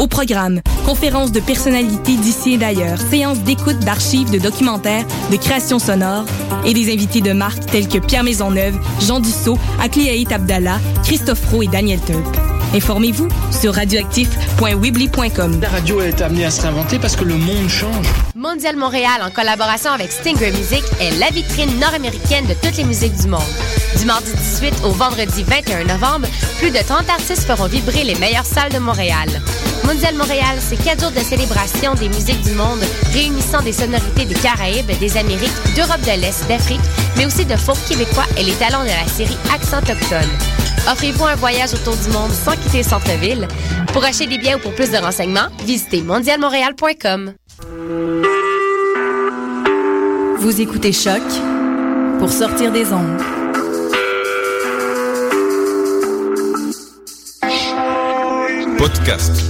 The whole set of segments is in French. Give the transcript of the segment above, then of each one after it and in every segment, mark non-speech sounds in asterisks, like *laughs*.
Au programme, conférences de personnalités d'ici et d'ailleurs, séances d'écoute d'archives, de documentaires, de créations sonores et des invités de marque tels que Pierre Maisonneuve, Jean Dussault, Akliaït Abdallah, Christophe Roux et Daniel Turp. Informez-vous sur radioactif.weebly.com. La radio est amenée à se réinventer parce que le monde change. Mondial Montréal, en collaboration avec Stinger Music, est la vitrine nord-américaine de toutes les musiques du monde. Du mardi 18 au vendredi 21 novembre, plus de 30 artistes feront vibrer les meilleures salles de Montréal. Mondial Montréal, c'est quatre jours de célébration des musiques du monde, réunissant des sonorités des Caraïbes, des Amériques, d'Europe de l'Est, d'Afrique, mais aussi de folk québécois et les talents de la série Accent Autochtone. Offrez-vous un voyage autour du monde sans quitter le centre-ville. Pour acheter des biens ou pour plus de renseignements, visitez mondialmontréal.com. Vous écoutez Choc pour sortir des ondes. Podcast,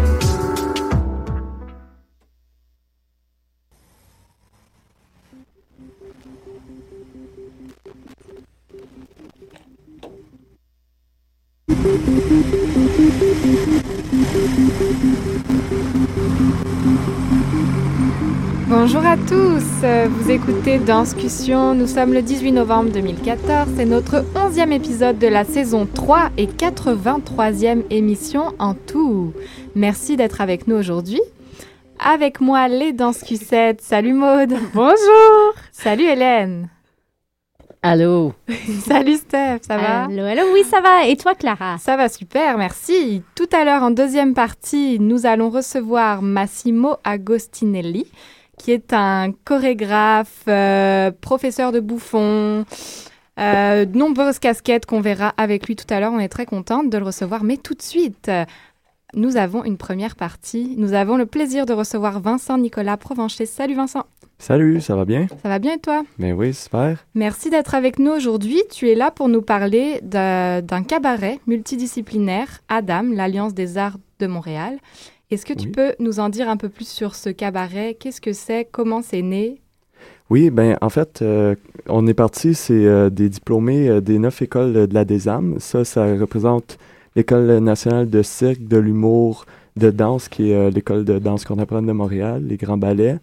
à tous, vous écoutez Danscussion, nous sommes le 18 novembre 2014, c'est notre 11e épisode de la saison 3 et 83e émission en tout. Merci d'être avec nous aujourd'hui. Avec moi les Danscussettes, salut Maude. Bonjour. Salut Hélène. Allô. *laughs* Salut Steph, ça va? Allô, allô, oui, ça va. Et toi, Clara? Ça va super, merci. Tout à l'heure, en deuxième partie, nous allons recevoir Massimo Agostinelli, qui est un chorégraphe, euh, professeur de bouffon, euh, de nombreuses casquettes qu'on verra avec lui tout à l'heure. On est très contente de le recevoir. Mais tout de suite, nous avons une première partie. Nous avons le plaisir de recevoir Vincent Nicolas Provencher. Salut Vincent. Salut, ça va bien? Ça va bien et toi? Ben oui, super. Merci d'être avec nous aujourd'hui. Tu es là pour nous parler d'un cabaret multidisciplinaire, Adam, l'Alliance des arts de Montréal. Est-ce que tu Oui. peux nous en dire un peu plus sur ce cabaret? Qu'est-ce que c'est? Comment c'est né? Oui, ben en fait, euh, on est parti, c'est euh, des diplômés euh, des neuf écoles de la DESAM. Ça, ça représente l'École nationale de cirque, de l'humour, de danse, qui est l'école de danse contemporaine de Montréal, les grands ballets.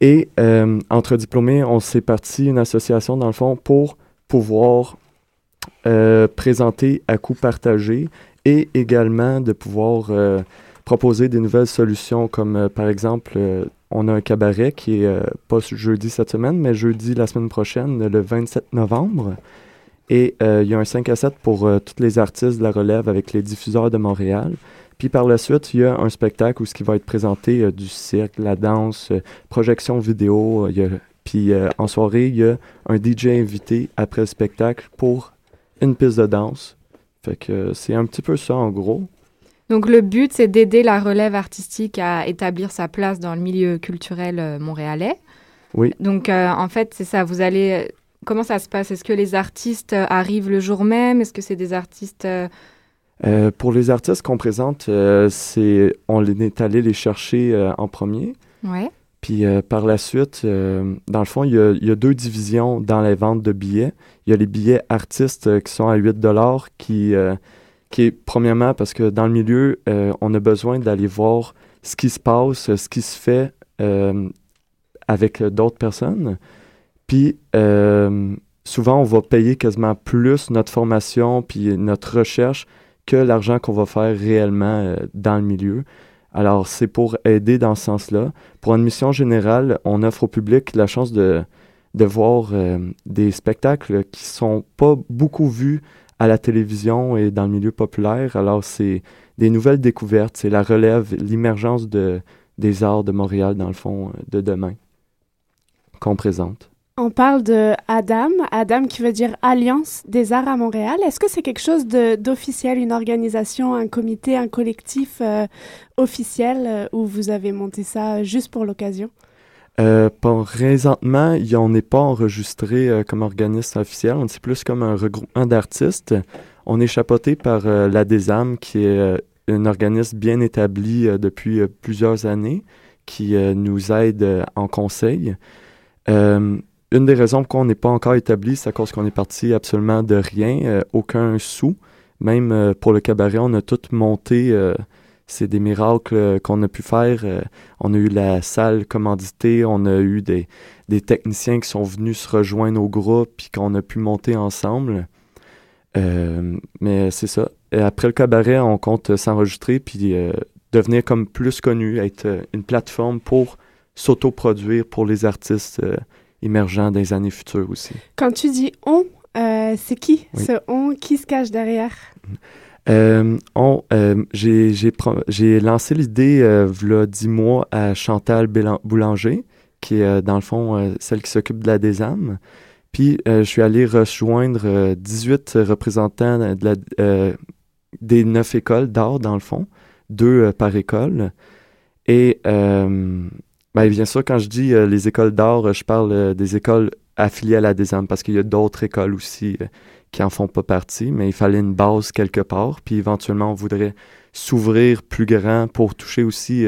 Et entre diplômés, on s'est parti une association, dans le fond, pour pouvoir présenter à coût partagé et également de pouvoir proposer des nouvelles solutions comme euh, par exemple euh, on a un cabaret qui est euh, pas jeudi cette semaine mais jeudi la semaine prochaine le 27 novembre. Et il y a un 5 à 7 pour tous les artistes de la relève avec les diffuseurs de Montréal. Puis par la suite il y a un spectacle où ce qui va être présenté du cirque la danse projection vidéo puis en soirée il y a un DJ invité après le spectacle pour une piste de danse. Fait que c'est un petit peu ça en gros Donc, le but, c'est d'aider la relève artistique à établir sa place dans le milieu culturel euh, montréalais. Oui. Donc, euh, en fait, c'est ça. Vous allez. Comment ça se passe? Est-ce que les artistes euh, arrivent le jour même? Est-ce que c'est des artistes. euh, Euh, pour les artistes qu'on présente, euh, c'est on est allé les chercher euh, en premier. Ouais. Puis euh, par la suite, euh, dans le fond, il y, a, il y a deux divisions dans les ventes de billets. Il y a les billets artistes euh, qui sont à 8 dollars, qui, euh, qui est premièrement parce que dans le milieu, euh, on a besoin d'aller voir ce qui se passe, ce qui se fait euh, avec d'autres personnes. Puis euh, souvent, on va payer quasiment plus notre formation puis notre recherche que l'argent qu'on va faire réellement dans le milieu. Alors, c'est pour aider dans ce sens-là. Pour une mission générale, on offre au public la chance de, de voir des spectacles qui sont pas beaucoup vus à la télévision et dans le milieu populaire. Alors, c'est des nouvelles découvertes, c'est la relève, l'immergence de, des arts de Montréal, dans le fond, euh, de demain, qu'on présente. On parle de Adam, Adam qui veut dire Alliance des Arts à Montréal. Est-ce que c'est quelque chose d'officiel, une organisation, un comité, un collectif euh, officiel euh, où vous avez monté ça juste pour l'occasion? Euh, pour présentement, on n'est pas enregistré euh, comme organisme officiel, on est plus comme un regroupement d'artistes. On est chapeauté par la DESAM, qui est un organisme bien établi depuis plusieurs années, qui nous aide en conseil une des raisons pour qu'on n'est pas encore établi, c'est à cause qu'on est parti absolument de rien, euh, aucun sou. Même euh, pour le cabaret, on a tout monté. Euh, c'est des miracles qu'on a pu faire. on a eu la salle commanditée, on a eu des, des, techniciens qui sont venus se rejoindre au groupe, puis qu'on a pu monter ensemble. mais c'est ça. Et après le cabaret, on compte s'enregistrer, puis devenir comme plus connu, être une plateforme pour s'autoproduire pour les artistes émergent dans les années futures aussi. Quand tu dis on, euh, c'est qui? Ce on Qui se cache derrière? Euh, euh, j'ai lancé l'idée y a dix mois à Chantal Boulanger, qui est dans le fond celle qui s'occupe de la désame. Puis je suis allé rejoindre 18 représentants des neuf écoles d'art dans le fond, deux par école. Et ben, bien sûr, quand je dis euh, les écoles d'art, je parle euh, des écoles affiliées à la DESAM parce qu'il y a d'autres écoles aussi euh, qui en font pas partie, mais il fallait une base quelque part. Puis éventuellement, on voudrait s'ouvrir plus grand pour toucher aussi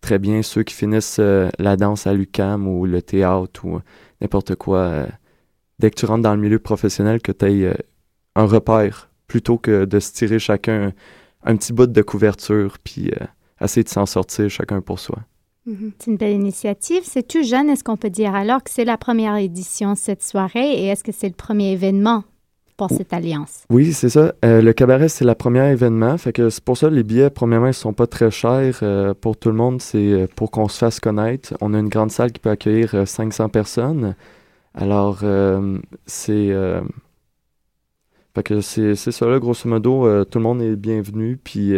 très bien ceux qui finissent la danse à l'UCAM ou le théâtre ou n'importe quoi. dès que tu rentres dans le milieu professionnel, que tu aies un repère plutôt que de se tirer chacun un petit bout de couverture puis essayer de s'en sortir chacun pour soi. Mhm. C'est une belle initiative. C'est tout jeune, est-ce qu'on peut dire alors que c'est la première édition cette soirée et est-ce que c'est le premier événement? Pour cette alliance? Oui, c'est ça. Euh, le cabaret, c'est le premier événement. Fait que c'est pour ça les billets, premièrement, ils sont pas très chers euh, pour tout le monde. C'est euh, pour qu'on se fasse connaître. On a une grande salle qui peut accueillir 500 personnes. Alors, c'est... Fait que c'est ça, là, grosso modo. tout le monde est bienvenu. Puis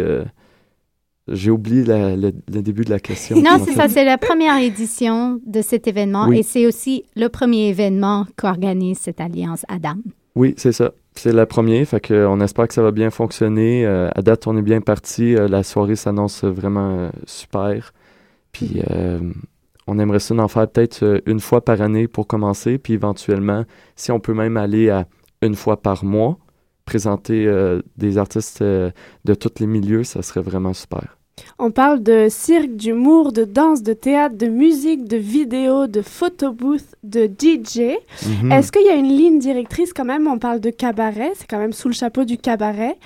j'ai oublié le, début de la question. Non, c'est ça, c'est la première édition de cet événement et c'est aussi le premier événement qu'organise cette alliance Adam. Oui, c'est ça. C'est la première, fait que on espère que ça va bien fonctionner. Euh, à date, on est bien parti. Euh, la soirée s'annonce vraiment euh, super. Puis on aimerait ça en faire peut-être une fois par année pour commencer, puis éventuellement, si on peut même aller à une fois par mois, présenter des artistes de tous les milieux, ça serait vraiment super. On parle de cirque, d'humour, de danse, de théâtre, de musique, de vidéo, de photobooth, de DJ. Mhm. Est-ce qu'il y a une ligne directrice quand même? On parle de cabaret, c'est quand même sous le chapeau du cabaret.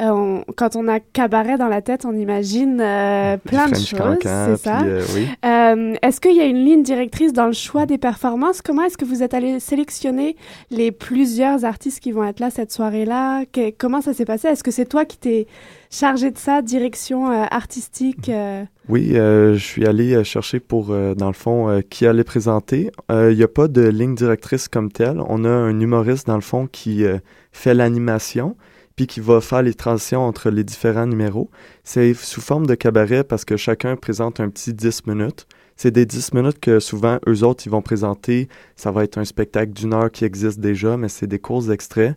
Euh, quand on a cabaret dans la tête, on imagine euh, plein de choses, c'est ça? Euh, est-ce qu'il y a une ligne directrice dans le choix des performances? Comment est-ce que vous êtes allé sélectionner les plusieurs artistes qui vont être là cette soirée-là? Comment ça s'est passé? Est-ce que c'est toi qui t'es chargé de ça, direction euh, artistique euh. Oui, euh, je suis allé chercher pour, dans le fond, qui allait présenter. Il n'y a pas de ligne directrice comme telle. On a un humoriste, dans le fond, qui fait l'animation, puis qui va faire les transitions entre les différents numéros. C'est sous forme de cabaret parce que chacun présente un petit 10 minutes. C'est des 10 minutes que souvent, eux autres, ils vont présenter. Ça va être un spectacle d'une heure qui existe déjà, mais c'est des courts extraits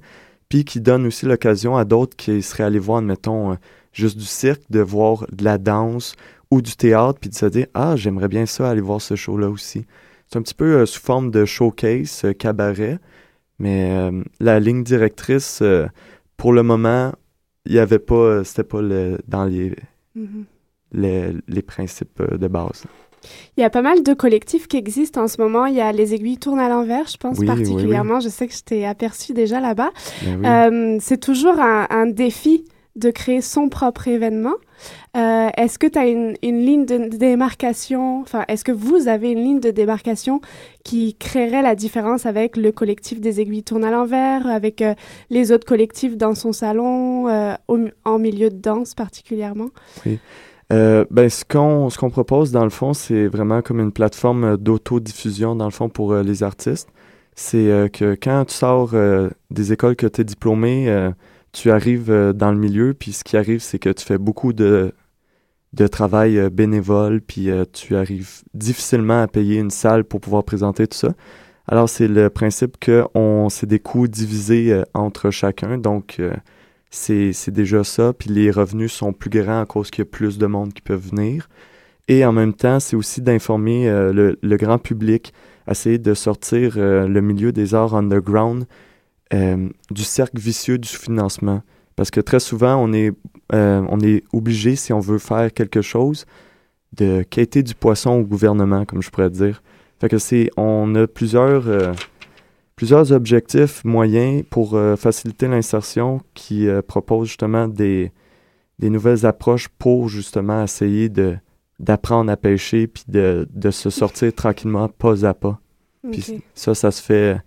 puis qui donne aussi l'occasion à d'autres qui seraient allés voir, admettons, juste du cirque, de voir de la danse ou du théâtre, puis de se dire Ah, j'aimerais bien ça, aller voir ce show-là aussi. C'est un petit peu euh, sous forme de showcase, euh, cabaret, mais la ligne directrice, pour le moment, il n'y avait pas, c'était pas le, dans les, mm-hmm. les, les, principes de base. Il y a pas mal de collectifs qui existent en ce moment. Il y a Les Aiguilles tournent à l'envers, je pense particulièrement. Je sais que je t'ai aperçu déjà là-bas. Ben euh, c'est toujours un, défi de créer son propre événement. Euh, est-ce que tu as une, ligne de démarcation, enfin, est-ce que vous avez une ligne de démarcation qui créerait la différence avec le collectif des aiguilles tournent à l'envers, avec euh, les autres collectifs dans son salon, en milieu de danse particulièrement? Oui. Euh, ben, ce qu'on ce qu'on propose, dans le fond, c'est vraiment comme une plateforme euh, d'autodiffusion, dans le fond, pour euh, les artistes. C'est que quand tu sors des écoles que tu es diplômé, tu arrives dans le milieu, puis ce qui arrive, c'est que tu fais beaucoup de, de travail bénévole, puis tu arrives difficilement à payer une salle pour pouvoir présenter tout ça. Alors, c'est le principe que c'est des coûts divisés euh, entre chacun. Donc, euh, c'est, c'est déjà ça. Puis les revenus sont plus grands à cause qu'il y a plus de monde qui peuvent venir. Et en même temps, c'est aussi d'informer euh, le, le, grand public, essayer de sortir le milieu des arts underground du cercle vicieux du sous-financement. Parce que très souvent, on est, on est obligé, si on veut faire quelque chose, de quêter du poisson au gouvernement, comme je pourrais dire. Fait que c'est, on a plusieurs, euh, plusieurs objectifs moyens pour euh, faciliter l'insertion qui euh, proposent justement des, des nouvelles approches pour justement essayer de, d'apprendre à pêcher puis de, de se sortir tranquillement pas à pas. Puis ça, ça se fait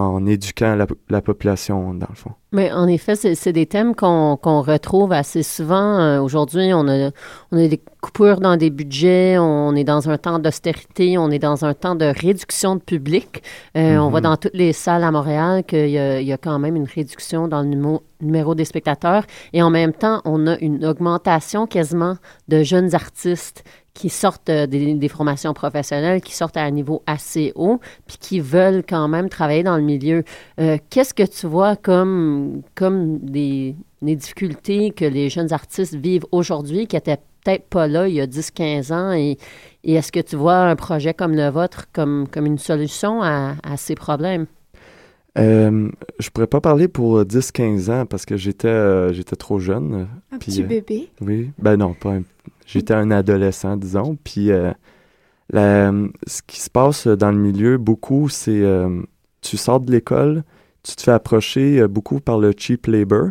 en éduquant la, population, dans le fond. Mais en effet, c'est des thèmes qu'on retrouve assez souvent. Euh, aujourd'hui, on a, on a des coupures dans des budgets, on est dans un temps d'austérité, on est dans un temps de réduction de public. Euh, on voit mm-hmm. dans toutes les salles à Montréal qu'il y, y, a quand même une réduction dans le numéro, numéro des spectateurs. Et en même temps, on a une augmentation quasiment de jeunes artistes qui sortent euh, des, formations professionnelles, qui sortent à un niveau assez haut, puis qui veulent quand même travailler dans le milieu. Euh, qu'est-ce que tu vois comme, comme des, difficultés que les jeunes artistes vivent aujourd'hui, qui n'étaient peut-être pas là il y a 10-15 ans, et, est-ce que tu vois un projet comme le vôtre comme, comme une solution à, ces problèmes? Euh, je pourrais pas parler pour 10-15 ans parce que j'étais j'étais trop jeune. Un petit bébé? Oui. Ben non, pas un J'étais un adolescent, disons. Puis euh, ce qui se passe dans le milieu, beaucoup, c'est euh, tu sors de l'école, tu te fais approcher euh, beaucoup par le cheap labor,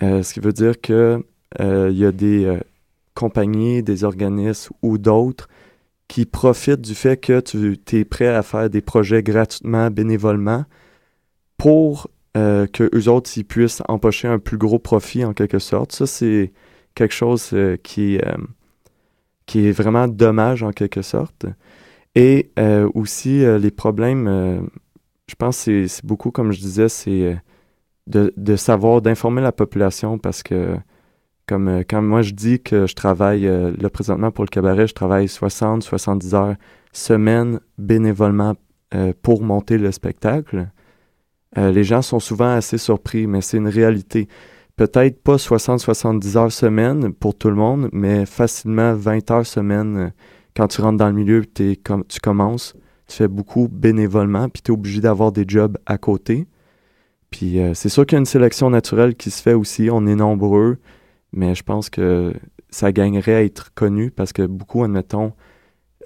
ce qui veut dire que il y a des compagnies, des organismes ou d'autres qui profitent du fait que tu es prêt à faire des projets gratuitement, bénévolement, pour que eux autres ils puissent empocher un plus gros profit en quelque sorte. Ça, c'est quelque chose qui qui est vraiment dommage en quelque sorte. Et euh, aussi, euh, les problèmes, euh, je pense que c'est beaucoup, comme je disais, c'est de, savoir, d'informer la population parce que, comme quand moi je dis que je travaille, là présentement pour le cabaret, je travaille 60, 70 heures semaine bénévolement pour monter le spectacle. les gens sont souvent assez surpris, mais c'est une réalité peut-être pas 60-70 heures semaine pour tout le monde, mais facilement 20 heures semaine euh, quand tu rentres dans le milieu, tu commences, tu fais beaucoup bénévolement, puis tu es obligé d'avoir des jobs à côté. Puis euh, c'est sûr qu'il y a une sélection naturelle qui se fait aussi, on est nombreux, mais je pense que ça gagnerait à être connu parce que beaucoup, admettons,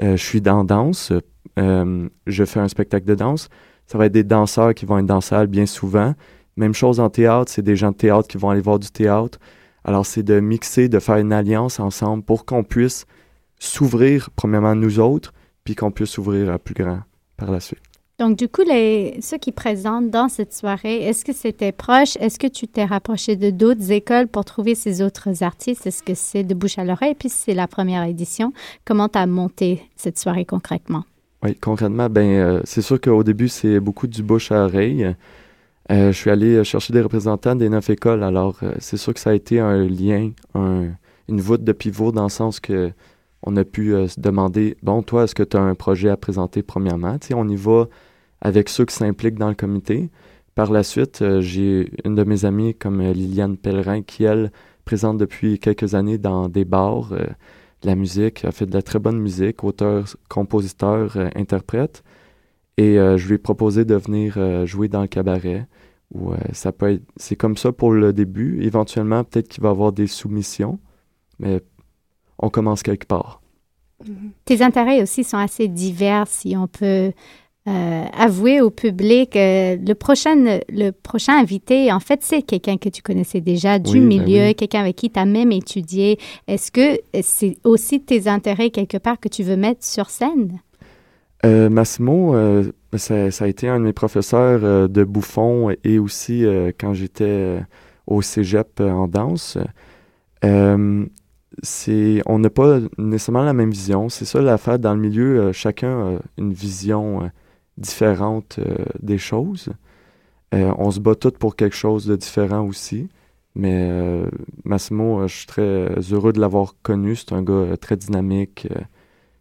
euh, je suis dans danse, je fais un spectacle de danse, ça va être des danseurs qui vont être dans salle bien souvent, même chose en théâtre, c'est des gens de théâtre qui vont aller voir du théâtre. Alors, c'est de mixer, de faire une alliance ensemble pour qu'on puisse s'ouvrir, premièrement, nous autres, puis qu'on puisse s'ouvrir à plus grand par la suite. Donc, du coup, les, ceux qui présentent dans cette soirée, est-ce que c'était proche? Est-ce que tu t'es rapproché de d'autres écoles pour trouver ces autres artistes? Est-ce que c'est de bouche à l'oreille? Puis, c'est la première édition. Comment tu as monté cette soirée concrètement? Oui, concrètement, ben, euh, c'est sûr qu'au début, c'est beaucoup du bouche à oreille. Euh, je suis allé chercher des représentants des neuf écoles. Alors, euh, c'est sûr que ça a été un lien, une voûte de pivot dans le sens que on a pu euh, se demander bon, toi, est-ce que tu as un projet à présenter premièrement? On y va avec ceux qui s'impliquent dans le comité. Par la suite, j'ai une de mes amies comme Liliane Pellerin qui, elle, présente depuis quelques années dans des bars la musique, a fait de la très bonne musique, auteur, compositeur, interprète. Et je lui ai proposé de venir jouer dans le cabaret. Ouais, ça peut être. C'est comme ça pour le début. Éventuellement, peut-être qu'il va y avoir des soumissions, mais on commence quelque part. Mm-hmm. Tes intérêts aussi sont assez divers, si on peut euh, avouer au public. Euh, le, prochain, le prochain invité, en fait, c'est quelqu'un que tu connaissais déjà du ben milieu, quelqu'un avec qui tu as même étudié. Est-ce que c'est aussi tes intérêts quelque part que tu veux mettre sur scène? Euh, Massimo, euh, ça, a été un de mes professeurs euh, de bouffon et aussi quand j'étais au cégep en danse. on n'a pas nécessairement la même vision. C'est ça l'affaire dans le milieu. chacun a une vision différente des choses. on se bat tous pour quelque chose de différent aussi. Mais Massimo, je suis très heureux de l'avoir connu. C'est un gars très dynamique,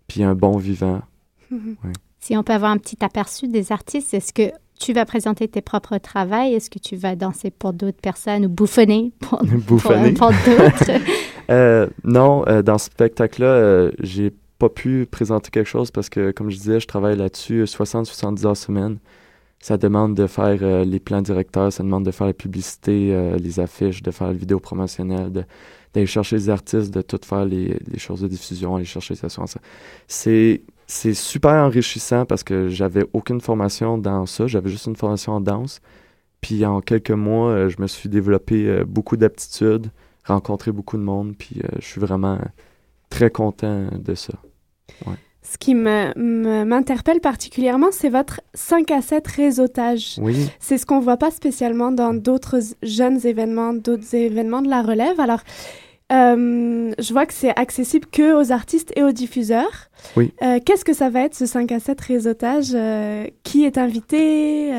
puis un bon vivant. Si on peut avoir un petit aperçu des artistes, est-ce que tu vas présenter tes propres travaux? Est-ce que tu vas danser pour d'autres personnes ou bouffonner pour, *laughs* bouffonner. pour, d'autres? *laughs* euh, non, euh, dans ce spectacle-là, euh, j'ai pas pu présenter quelque chose parce que, comme je disais, je travaille là-dessus 60-70 heures semaine. Ça demande de faire euh, les plans directeurs, ça demande de faire la publicité, euh, les affiches, de faire la vidéo promotionnelle, d'aller chercher les artistes, de tout faire les, les choses de diffusion, aller chercher les assurances. C'est c'est super enrichissant parce que j'avais aucune formation dans ça, j'avais juste une formation en danse. Puis en quelques mois, euh, je me suis développé euh, beaucoup d'aptitudes, rencontré beaucoup de monde, puis euh, je suis vraiment très content de ça. Ouais. Ce qui m'interpelle particulièrement, c'est votre 5 à 7 réseautage. Oui. C'est ce qu'on ne voit pas spécialement dans d'autres jeunes événements, d'autres événements de la relève. Alors, euh, je vois que c'est accessible que aux artistes et aux diffuseurs. Oui. Euh, Qu'est-ce que ça va être ce 5 à 7 réseautage? Euh, Qui est invité?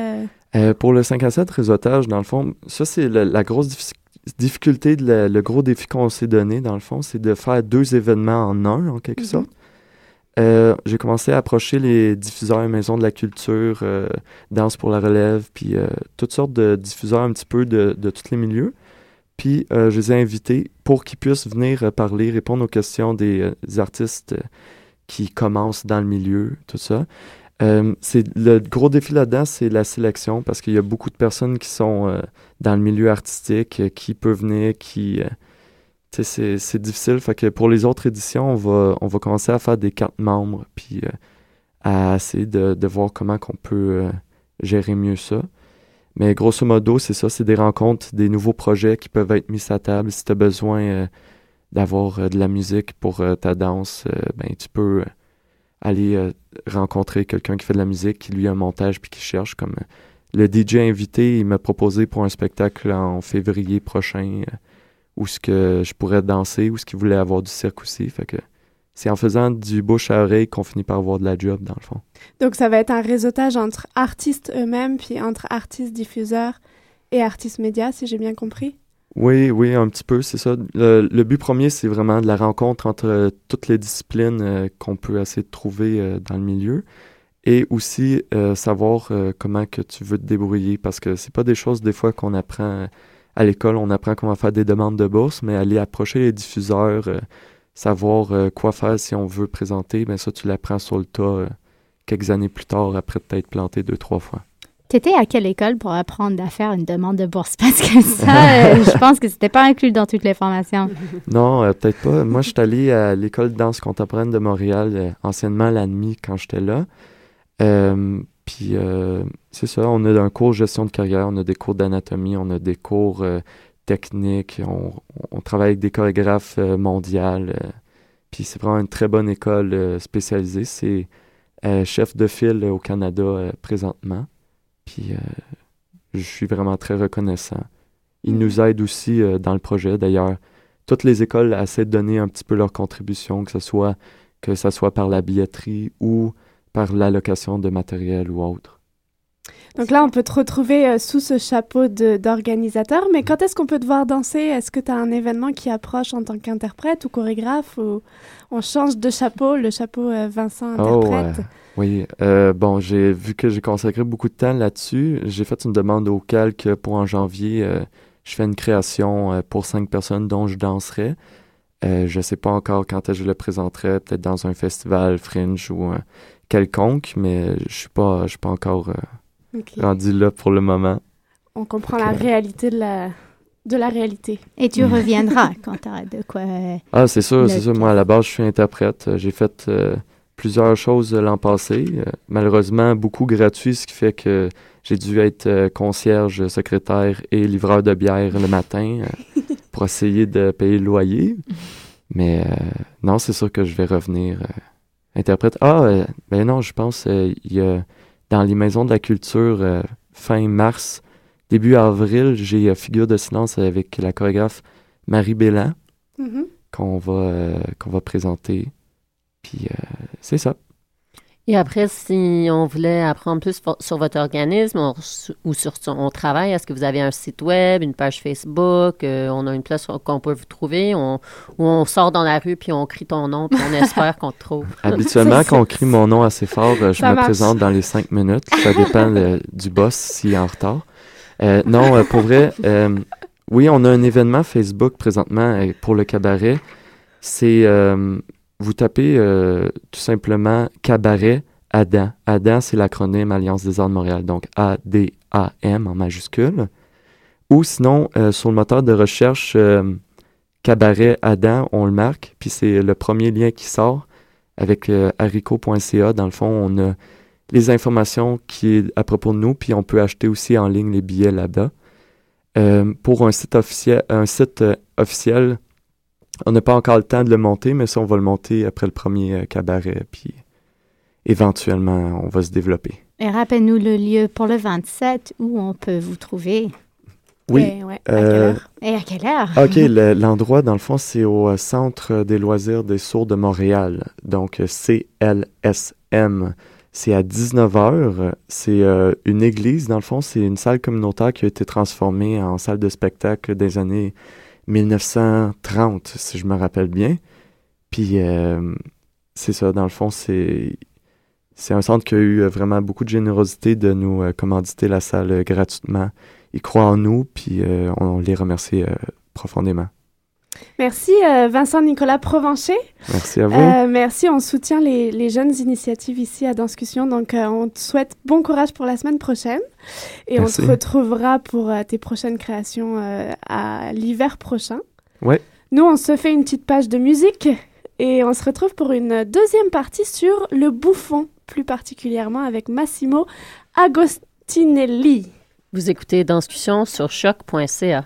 Pour le 5 à 7 réseautage, dans le fond, ça c'est la, la, grosse difficulté, de la, le gros défi qu'on s'est donné, dans le fond, c'est de faire deux événements en un, en quelque mm -hmm. sorte. J'ai commencé à approcher les diffuseurs maisons de la culture, Danse pour la relève, puis toutes sortes de diffuseurs un petit peu de, de tous les milieux. Puis euh, je les ai invités pour qu'ils puissent venir euh, parler, répondre aux questions des, euh, artistes qui commencent dans le milieu, tout ça. c'est le gros défi là-dedans, c'est la sélection parce qu'il y a beaucoup de personnes qui sont dans le milieu artistique, qui peuvent venir, qui c'est difficile. Fait que pour les autres éditions, on va, on va commencer à faire des cartes membres, puis à essayer de, de voir comment qu'on peut gérer mieux ça. Mais grosso modo, c'est ça, c'est des rencontres, des nouveaux projets qui peuvent être mis à table. Si tu as besoin euh, d'avoir euh, de la musique pour euh, ta danse, ben tu peux aller rencontrer quelqu'un qui fait de la musique, qui lui a un montage puis qui cherche. Comme le DJ invité, il m'a proposé pour un spectacle en février prochain où ce que je pourrais danser, où ce qu'il voulait avoir du cirque aussi. C'est en faisant du bouche à oreille qu'on finit par avoir de la job, dans le fond. Donc, ça va être un réseautage entre artistes eux-mêmes, puis entre artistes diffuseurs et artistes médias, si j'ai bien compris? Oui, oui, un petit peu, c'est ça. Le, le, but premier, c'est vraiment de la rencontre entre euh, toutes les disciplines euh, qu'on peut essayer de trouver euh, dans le milieu. Et aussi savoir comment que tu veux te débrouiller, parce que c'est pas des choses, des fois, qu'on apprend à l'école. On apprend comment faire des demandes de bourse, mais aller approcher les diffuseurs savoir euh, quoi faire si on veut présenter, mais ça, tu l'apprends sur le tas euh, quelques années plus tard, après t'être planté deux, trois fois. Tu étais à quelle école pour apprendre à faire une demande de bourse? *laughs* Parce que ça, euh, je pense que c'était pas inclus dans toutes les formations. Non, peut-être pas. Moi, je suis allé à l'école de danse contemporaine de Montréal, anciennement l'ANMI, quand j'étais là. Puis, c'est ça, on a un cours gestion de carrière, on a des cours d'anatomie, on a des cours technique. On, on, travaille avec des chorégraphes euh, mondiales. Euh, puis c'est vraiment une très bonne école euh, spécialisée. C'est chef de file au Canada présentement. Puis je suis vraiment très reconnaissant. Ils mm. nous aident aussi dans le projet. D'ailleurs, toutes les écoles essaient de donner un petit peu leur contribution, que ce soit que ça soit par la billetterie ou par l'allocation de matériel ou autre. Donc là, on peut te retrouver euh, sous ce chapeau d'organisateur, mais quand est-ce qu'on peut te voir danser? Est-ce que tu as un événement qui approche en tant qu'interprète ou chorégraphe ou on change de chapeau, le chapeau euh, Vincent interprète? oh, Oui, euh, bon, j'ai vu que j'ai consacré beaucoup de temps là-dessus. J'ai fait une demande au calque pour en janvier. Euh, je fais une création euh, pour cinq personnes dont je danserai. je ne sais pas encore quand je le présenterai, peut-être dans un festival fringe ou quelconque, mais je suis pas, je suis pas encore Okay. Rendu là pour le moment. On comprend okay. la réalité de la, de la réalité. Et tu reviendras *laughs* quand tu auras de quoi. Ah, c'est sûr, c'est sûr. Moi, à la base, je suis interprète. J'ai fait euh, plusieurs choses l'an passé. Euh, malheureusement, beaucoup gratuit, ce qui fait que j'ai dû être euh, concierge, secrétaire et livreur de bière le matin *laughs* pour essayer de payer le loyer. Mais non, c'est sûr que je vais revenir interprète. Ah, ben non, je pense il y a dans les maisons de la culture euh, fin mars, début avril, j'ai euh, Figure de silence avec la chorégraphe Marie Bélan mm -hmm. qu'on va, euh, qu'on va présenter. Puis c'est ça. Et après, si on voulait apprendre plus sur votre organisme ou sur son travail, est-ce que vous avez un site web, une page Facebook, euh, on a une place qu'on peut vous trouver, on, où on sort dans la rue puis on crie ton nom puis on *laughs* espère qu'on te trouve? *laughs* Habituellement, quand on crie mon nom assez fort, euh, je me présente dans les cinq minutes. Ça dépend du boss s'il est en retard. Euh, non, pour vrai, oui, on a un événement Facebook présentement pour le cabaret. C'est vous tapez euh, tout simplement cabaret Adam. Adam, c'est l'acronyme Alliance des Arts de Montréal, donc A-D-A-M en majuscule. Ou sinon, euh, sur le moteur de recherche euh, cabaret Adam, on le marque, puis c'est le premier lien qui sort avec haricot.ca. Dans le fond, on a les informations qui à propos de nous, puis on peut acheter aussi en ligne les billets là-bas. pour un site officiel, un site officiel on n'a pas encore le temps de le monter, mais ça, on va le monter après le premier euh, cabaret, puis éventuellement, on va se développer. Et rappelle-nous le lieu pour le 27 où on peut vous trouver. Oui. Et, à quelle euh, heure? Et à quelle heure? OK, l'endroit, dans le fond, c'est au euh, Centre des loisirs des sourds de Montréal. Donc, CLSM. C'est à 19h. C'est une église, dans le fond. C'est une salle communautaire qui a été transformée en salle de spectacle des années 1930, si je me rappelle bien. Puis euh, c'est ça, dans le fond, c'est c'est un centre qui a eu vraiment beaucoup de générosité de nous euh, commanditer la salle gratuitement. Ils croient en nous, puis euh, on les remercie profondément. Merci euh, Vincent Nicolas Provencher. Merci à vous. Euh, merci, on soutient les, jeunes initiatives ici à Danscussion. Donc euh, on te souhaite bon courage pour la semaine prochaine. Et on te retrouvera pour tes prochaines créations à l'hiver prochain. Ouais. Nous, on se fait une petite page de musique et on se retrouve pour une deuxième partie sur le bouffon, plus particulièrement avec Massimo Agostinelli. Vous écoutez Danscussion sur choc.ca.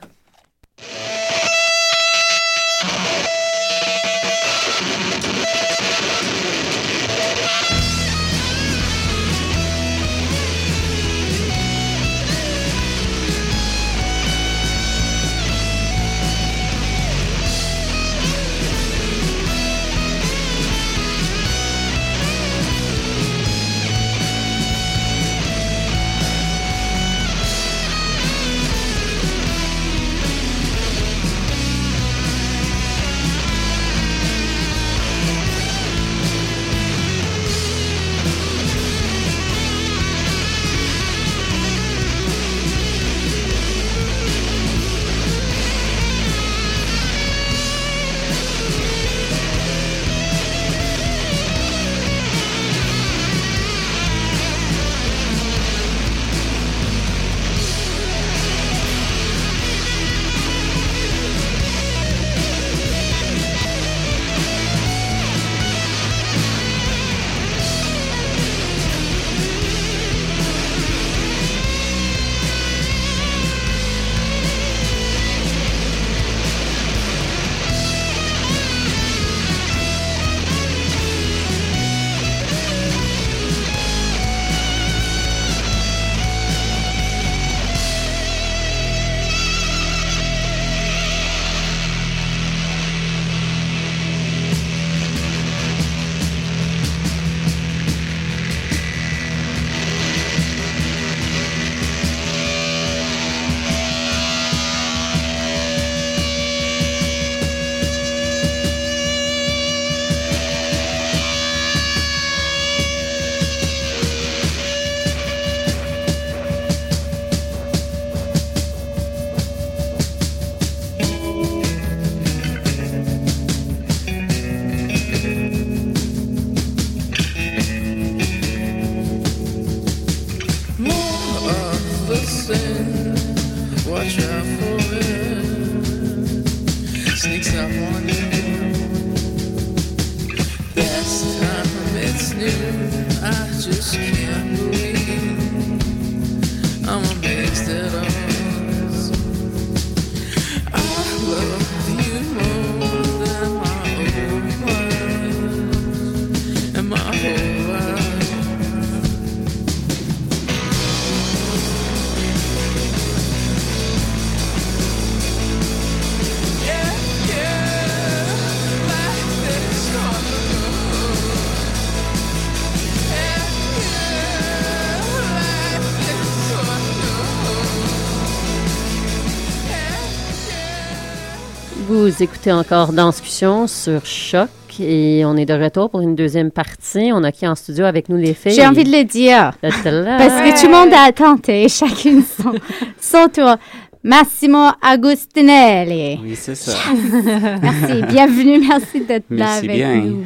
Vous écoutez encore Danscussion sur Choc et on est de retour pour une deuxième partie. On a qui en studio avec nous les filles? J'ai envie de le dire. *laughs* parce que tout le monde a tenté, *laughs* chacune son, son tour. Massimo Agostinelli. Oui, c'est ça. *laughs* merci, bienvenue, merci d'être là avec bien. nous.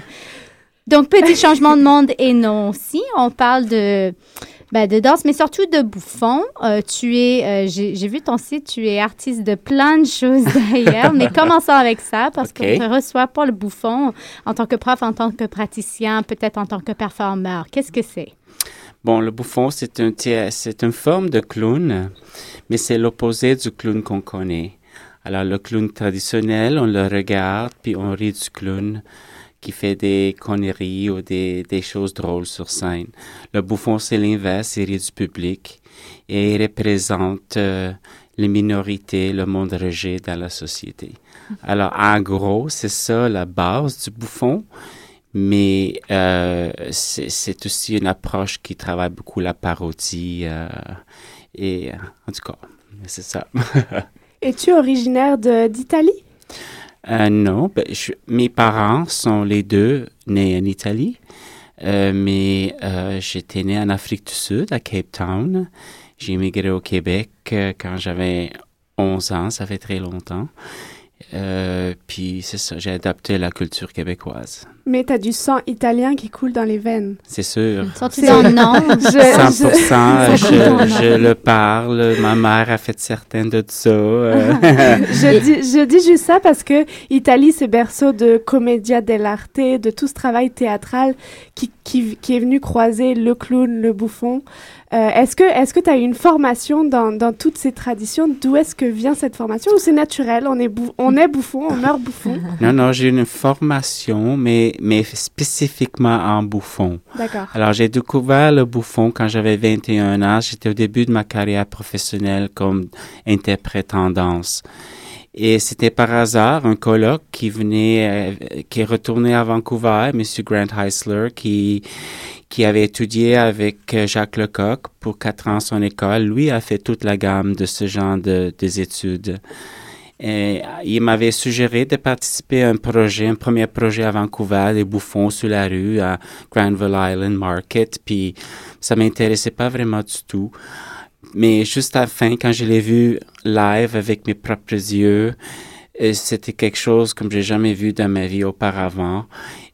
Donc, petit changement de monde et non aussi. On parle de ben, de danse, mais surtout de bouffon. Euh, tu es, euh, j'ai vu ton site, tu es artiste de plein de choses *laughs* d'ailleurs, mais commençons avec ça parce qu'on te reçoit pour le bouffon en tant que prof, en tant que praticien, peut-être en tant que performeur. Qu'est-ce que c'est? Bon, le bouffon, c'est un, c'est une forme de clown, mais c'est l'opposé du clown qu'on connaît. Alors, le clown traditionnel, on le regarde, puis on rit du clown qui fait des conneries ou des, des choses drôles sur scène. Le bouffon, c'est l'inverse, il rit du public et il représente euh, les minorités, le monde rejet dans la société. *laughs* Alors, en gros, c'est ça la base du bouffon, mais euh, c'est aussi une approche qui travaille beaucoup la parodie euh, et en tout cas, c'est ça. *laughs* Es-tu originaire d'Italie? Euh, non, ben, mes parents sont les deux nés en Italie, euh, mais euh, j'étais né en Afrique du Sud, à Cape Town. J'ai immigré au Québec euh, quand j'avais 11 ans, ça fait très longtemps. Euh, puis c'est ça, j'ai adapté la culture québécoise. Mais tu as du sang italien qui coule dans les veines. C'est sûr. C'est un nom. 100%, *laughs* je, je, le parle. Ma mère a fait certaines de ça. *laughs* Je, dis, je dis juste ça parce que Italie, c'est berceau de commedia dell'arte, de tout ce travail théâtral qui, qui, qui est venu croiser le clown, le bouffon. Euh, est-ce que est-ce que tu as eu une formation dans, dans toutes ces traditions? D'où est-ce que vient cette formation? Ou c'est naturel? On est on est bouffon, on meurt bouffon? Non non, j'ai une formation, mais mais spécifiquement en bouffon. D'accord. Alors j'ai découvert le bouffon quand j'avais 21 ans. J'étais au début de ma carrière professionnelle comme interprète en danse. Et c'était par hasard un colloque qui venait, euh, qui est retourné à Vancouver, Monsieur Grant Heisler, qui qui avait étudié avec euh, Jacques Lecoq pour quatre ans son école. Lui a fait toute la gamme de ce genre de, des études. Et il m'avait suggéré de participer à un projet, un premier projet à Vancouver, les bouffons sur la rue à Granville Island Market. Puis ça m'intéressait pas vraiment du tout. Mais juste à la fin, quand je l'ai vu live avec mes propres yeux, euh, c'était quelque chose comme j'ai jamais vu dans ma vie auparavant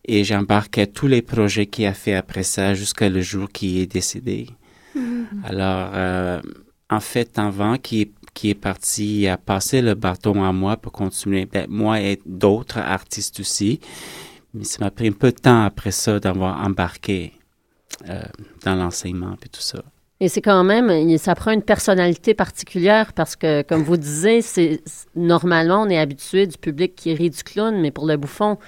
et j'embarquais tous les projets qu'il a fait après ça jusqu'à le jour qu'il est décédé. Mm-hmm. Alors, euh, en fait, avant qu'il qui est parti, a passé le bâton à moi pour continuer, ben, moi et d'autres artistes aussi. Mais ça m'a pris un peu de temps après ça d'avoir embarqué euh, dans l'enseignement et tout ça. Et c'est quand même, ça prend une personnalité particulière parce que, comme vous disiez, c'est normalement on est habitué du public qui rit du clown, mais pour le bouffon,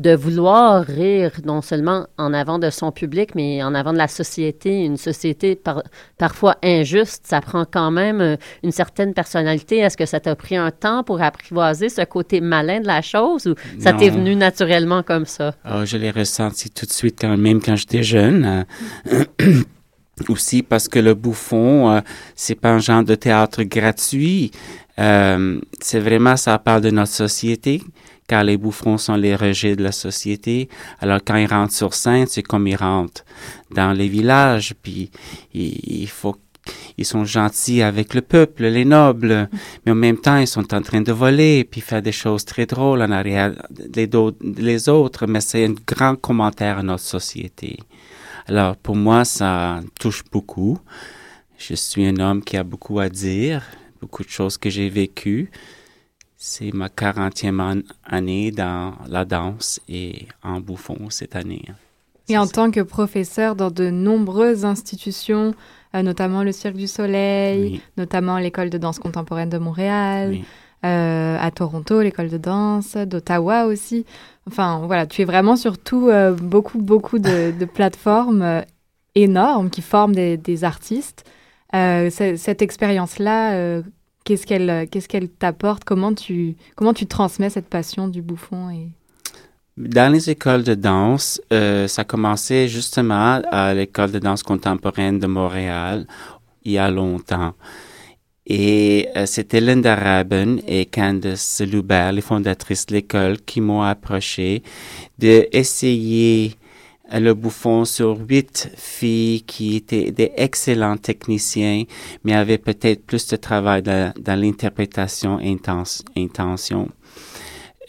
de vouloir rire non seulement en avant de son public, mais en avant de la société, une société par, parfois injuste, ça prend quand même euh, une certaine personnalité. Est-ce que ça t'a pris un temps pour apprivoiser ce côté malin de la chose ou ça t'est venu naturellement comme ça? Oh, je l'ai ressenti tout de suite quand même quand j'étais jeune. *clears throat* Aussi parce que le bouffon, euh, c'est pas un genre de théâtre gratuit. Euh, c'est vraiment, ça parle de notre société car les bouffons sont les rejets de la société. Alors quand ils rentrent sur scène, c'est comme ils rentrent dans les villages, puis ils sont gentils avec le peuple, les nobles, mais en même temps, ils sont en train de voler, puis faire des choses très drôles en arrière les, les autres, mais c'est un grand commentaire à notre société. Alors, pour moi, ça touche beaucoup. Je suis un homme qui a beaucoup à dire, beaucoup de choses que j'ai vécues. C'est ma 40e année dans la danse et en bouffon cette année. Et en tant que professeur dans de nombreuses institutions, euh, notamment le Cirque du Soleil, notamment l'école de danse contemporaine de Montréal, euh, à Toronto, l'école de danse, d'Ottawa aussi. Enfin, voilà, tu es vraiment surtout euh, beaucoup, beaucoup de, *laughs* plateformes énormes qui forment des, des artistes. cette expérience-là, Qu'est-ce qu'elle euh, qu'est-ce qu'elle t'apporte? Comment tu comment tu transmets cette passion du bouffon et dans les écoles de danse, euh, ça a commencé justement à l'école de danse contemporaine de Montréal il y a longtemps. Et euh, c'était Linda Raben et Candace Loubert, les fondatrices de l'école, qui m'ont approché d'essayer le bouffon sur huit filles qui étaient des excellents techniciens, mais avaient peut-être plus de travail dans, l'interprétation intention.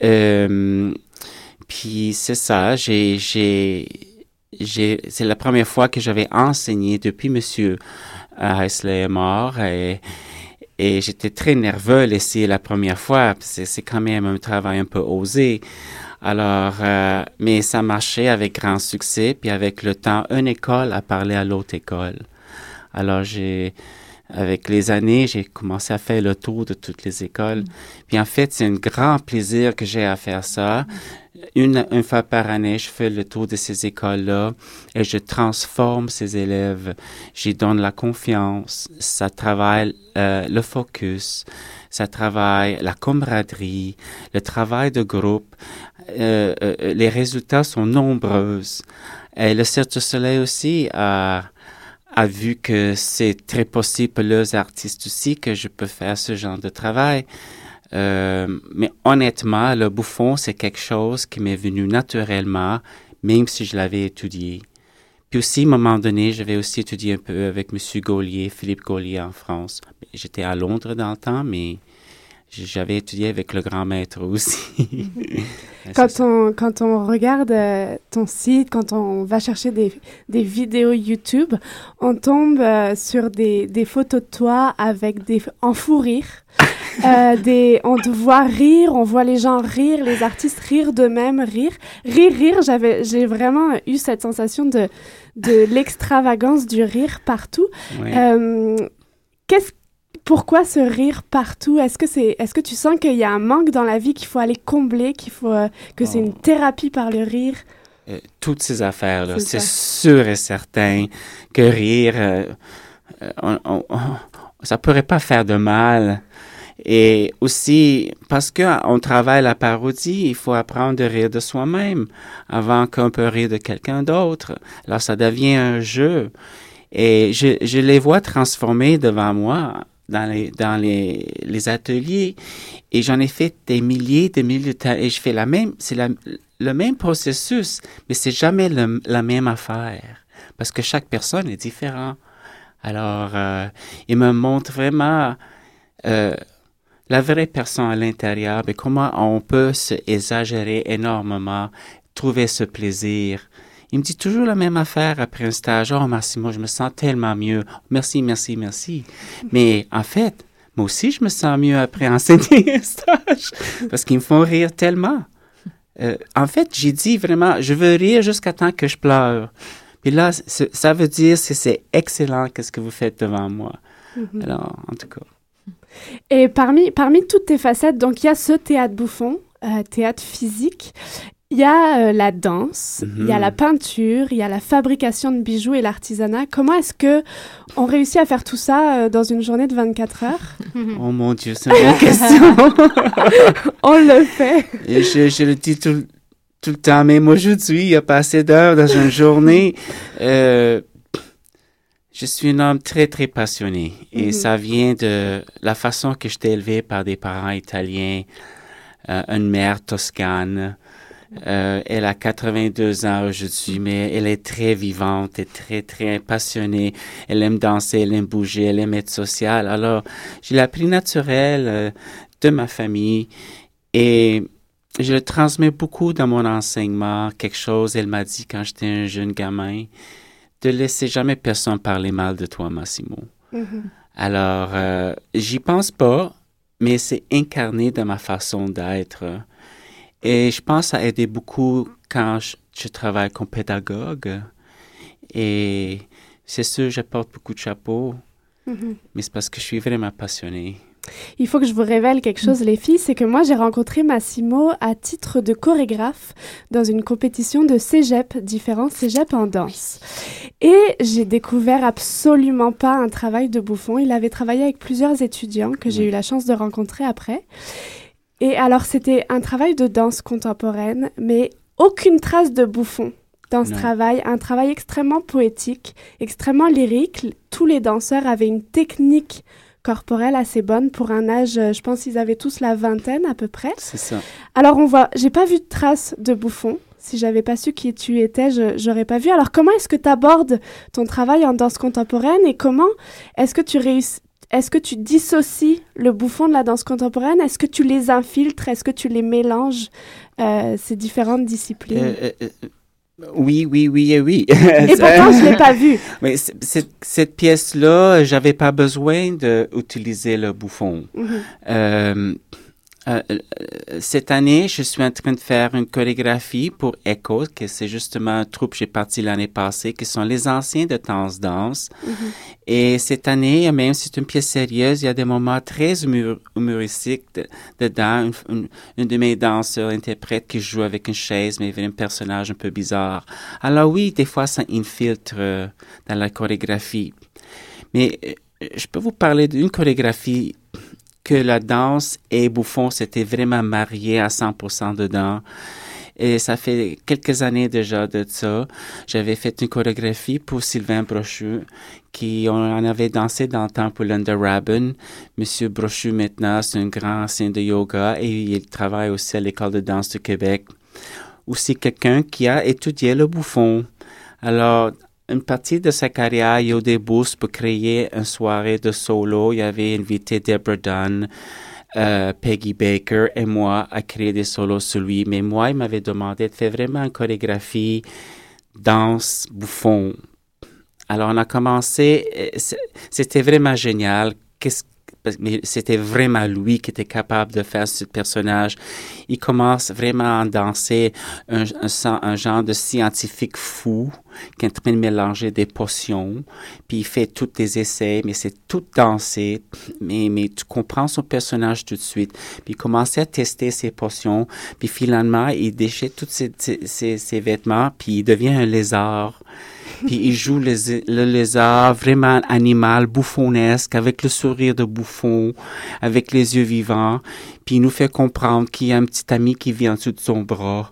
Euh, puis c'est ça, j'ai, j'ai, c'est la première fois que j'avais enseigné depuis Monsieur Heisley est mort et, et j'étais très nerveux l'essayer la première fois. C'est quand même un travail un peu osé. Alors, euh, mais ça marchait avec grand succès. Puis avec le temps, une école a parlé à l'autre école. Alors, j'ai, avec les années, j'ai commencé à faire le tour de toutes les écoles. Puis en fait, c'est un grand plaisir que j'ai à faire ça. Une, une, fois par année, je fais le tour de ces écoles-là et je transforme ces élèves. J'y donne la confiance. Ça travaille euh, le focus. Ça travaille la camaraderie, le travail de groupe. Euh, euh, les résultats sont nombreux. Et le Cirque du Soleil aussi a a vu que c'est très possible pour les artistes aussi que je peux faire ce genre de travail. Euh, mais honnêtement, le bouffon, c'est quelque chose qui m'est venu naturellement, même si je l'avais étudié. Puis aussi, à un moment donné, j'avais aussi étudié un peu avec M. Gaulier, Philippe Gaulier en France. J'étais à Londres dans le temps, mais j'avais étudié avec le grand maître aussi. *laughs* quand, on, quand on regarde euh, ton site, quand on va chercher des, des vidéos YouTube, on tombe euh, sur des, des, photos de toi avec des en fou rire. *laughs* euh, des, on te voit rire, on voit les gens rire, les artistes rire d'eux-mêmes, rire, rire, rire. J'avais, j'ai vraiment eu cette sensation de, de l'extravagance du rire partout. Qu'est-ce pourquoi ce rire partout? Est-ce que c'est, est-ce que tu sens qu'il y a un manque dans la vie qu'il faut aller combler, qu'il faut euh, que c'est une oh. thérapie par le rire? Euh, Toutes ces affaires là, c'est sûr et certain que rire, euh, on, on, ça pourrait pas faire de mal. Et aussi, parce qu'on travaille la parodie, il faut apprendre à rire de soi-même avant qu'on peut rire de quelqu'un d'autre. Alors, ça devient un jeu. Et je, je les vois transformer devant moi dans les, dans les, les ateliers et j'en ai fait des milliers, des milliers de et je fais la même, c'est le même processus, mais c'est jamais la même affaire parce que chaque personne est différente. Alors, euh, il me montre vraiment euh, la vraie personne à l'intérieur et comment on peut se exagérer énormément, trouver ce plaisir il me dit toujours la même affaire après un stage. Oh, merci, moi, je me sens tellement mieux. Merci, merci, merci. Mais en fait, moi aussi, je me sens mieux après enseigner *laughs* un stage parce qu'ils me font rire tellement. Euh, en fait, j'ai dit vraiment, je veux rire jusqu'à temps que je pleure. Puis là, ça veut dire que c'est excellent qu'est-ce que vous faites devant moi. Mm-hmm. Alors, en tout cas. Et parmi, parmi toutes tes facettes, donc il y a ce théâtre bouffon, euh, théâtre physique. Il y a euh, la danse, il y a la mhm. peinture, il y a la fabrication de bijoux et l'artisanat. Comment est-ce que on réussit à faire tout ça euh, dans une journée de 24 heures? *laughs* Oh mon Dieu, c'est une bonne *laughs* question. *laughs* on le fait. Et je, le dis tout, le temps, même aujourd'hui, il y a pas assez d'heures dans une journée. Euh, je suis un homme très, très passionné. Et mhm. ça vient de la façon que j'étais élevé par des parents italiens, une mère toscane. Euh, elle a 82 ans aujourd'hui, mais elle est très vivante et très, très passionnée. Elle aime danser, elle aime bouger, elle aime être sociale. Alors, je l'ai appris naturel euh, de ma famille et je le transmets beaucoup dans mon enseignement. Quelque chose, elle m'a dit quand j'étais un jeune gamin, de laisser jamais personne parler mal de toi, Massimo. Mm-hmm. Alors, euh, j'y pense pas, mais c'est incarné dans ma façon d'être. Et je pense que ça a aidé beaucoup quand je, travaille comme pédagogue. Et c'est sûr, je porte beaucoup de chapeaux, mm-hmm. mais c'est parce que je suis vraiment passionnée. Il faut que je vous révèle quelque chose, les filles, c'est que moi j'ai rencontré Massimo à titre de chorégraphe dans une compétition de cégep, différents cégep en danse. Et j'ai découvert absolument pas un travail de bouffon. Il avait travaillé avec plusieurs étudiants que j'ai eu la chance de rencontrer après. Et alors, c'était un travail de danse contemporaine, mais aucune trace de bouffon dans ce travail. Un travail extrêmement poétique, extrêmement lyrique. Tous les danseurs avaient une technique corporelle assez bonne pour un âge, euh, je pense qu'ils avaient tous la vingtaine à peu près. C'est ça. Alors on voit, j'ai pas vu de traces de bouffon. Si j'avais pas su qui tu étais, je j'aurais pas vu. Alors comment est-ce que tu abordes ton travail en danse contemporaine et comment est-ce que tu réussis est-ce que tu dissocies le bouffon de la danse contemporaine? Est-ce que tu les infiltres? Est-ce que tu les mélanges euh, ces différentes disciplines? Euh, euh, oui, oui, oui et oui. Et *laughs* pourtant, je l'ai pas vu. *laughs* Mais cette pièce-là, j'avais pas besoin d'utiliser le bouffon. Euh, euh, cette année, je suis en train de faire une chorégraphie pour Echo, que c'est justement un troupe que j'ai parti l'année passée, qui sont les anciens de Danse Danse. Mm-hmm. Et cette année, même si c'est une pièce sérieuse, il y a des moments très humoristiques dedans. Une, de mes danseurs interprètes qui joue avec une chaise, mais avec un personnage un peu bizarre. Alors oui, des fois, ça infiltre euh, dans la chorégraphie. Mais je peux vous parler d'une chorégraphie que la danse et Bouffon s'étaient vraiment mariés à 100% dedans. Et ça fait quelques années déjà de ça. J'avais fait une chorégraphie pour Sylvain Brochu, qui en avait dansé dans le temps pour Linda. Monsieur Brochu, maintenant, c'est un grand ancien de yoga et il travaille aussi à l'École de danse du Québec. Aussi quelqu'un qui a étudié le bouffon. Alors, une partie de sa carrière, il y a eu des bourses pour créer une soirée de solo. Il avait invité Deborah Dunn, euh, Peggy Baker et moi à créer des solos sur lui. Mais moi, il m'avait demandé de faire vraiment une chorégraphie, danse, bouffon. Alors, on a commencé, euh, c'était vraiment génial. Mais c'était vraiment lui qui était capable de faire ce personnage. Il commence vraiment à danser un, genre de scientifique fou qui est en train de mélanger des potions, puis il fait tous des essais, mais c'est tout dansé, mais, mais tu comprends son personnage tout de suite. Puis il commence à tester ses potions, puis finalement, il déchire tous ses, ses, ses vêtements, puis il devient un lézard puis il joue le lézard vraiment animal, bouffonnesque, avec le sourire de bouffon, avec les yeux vivants. Puis il nous fait comprendre qu'il y a un petit ami qui vit en dessous de son bras.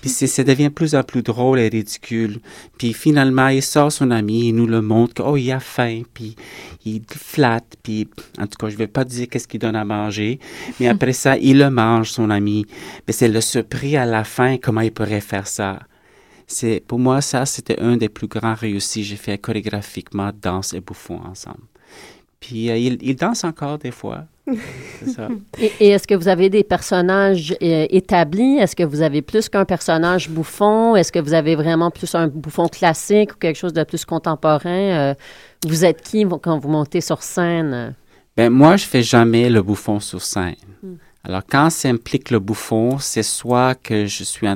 Puis ça devient plus en plus drôle et ridicule. Puis finalement, il sort son ami, il nous le montre que, oh, il a faim, puis il flatte, puis en tout cas, je vais pas dire qu'est-ce qu'il donne à manger, mais *laughs* après ça, il le mange, son ami. Mais c'est le surpris à la fin, comment il pourrait faire ça c'est pour moi ça c'était un des plus grands réussis j'ai fait chorégraphiquement danse et bouffon ensemble puis euh, il, il, danse encore des fois ça. et, est-ce que vous avez des personnages euh, établis? Est-ce que vous avez plus qu'un personnage bouffon? Est-ce que vous avez vraiment plus un bouffon classique ou quelque chose de plus contemporain? Euh, vous êtes qui quand vous montez sur scène? Ben moi je fais jamais le bouffon sur scène. Hmm. alors quand ça implique le bouffon c'est soit que je suis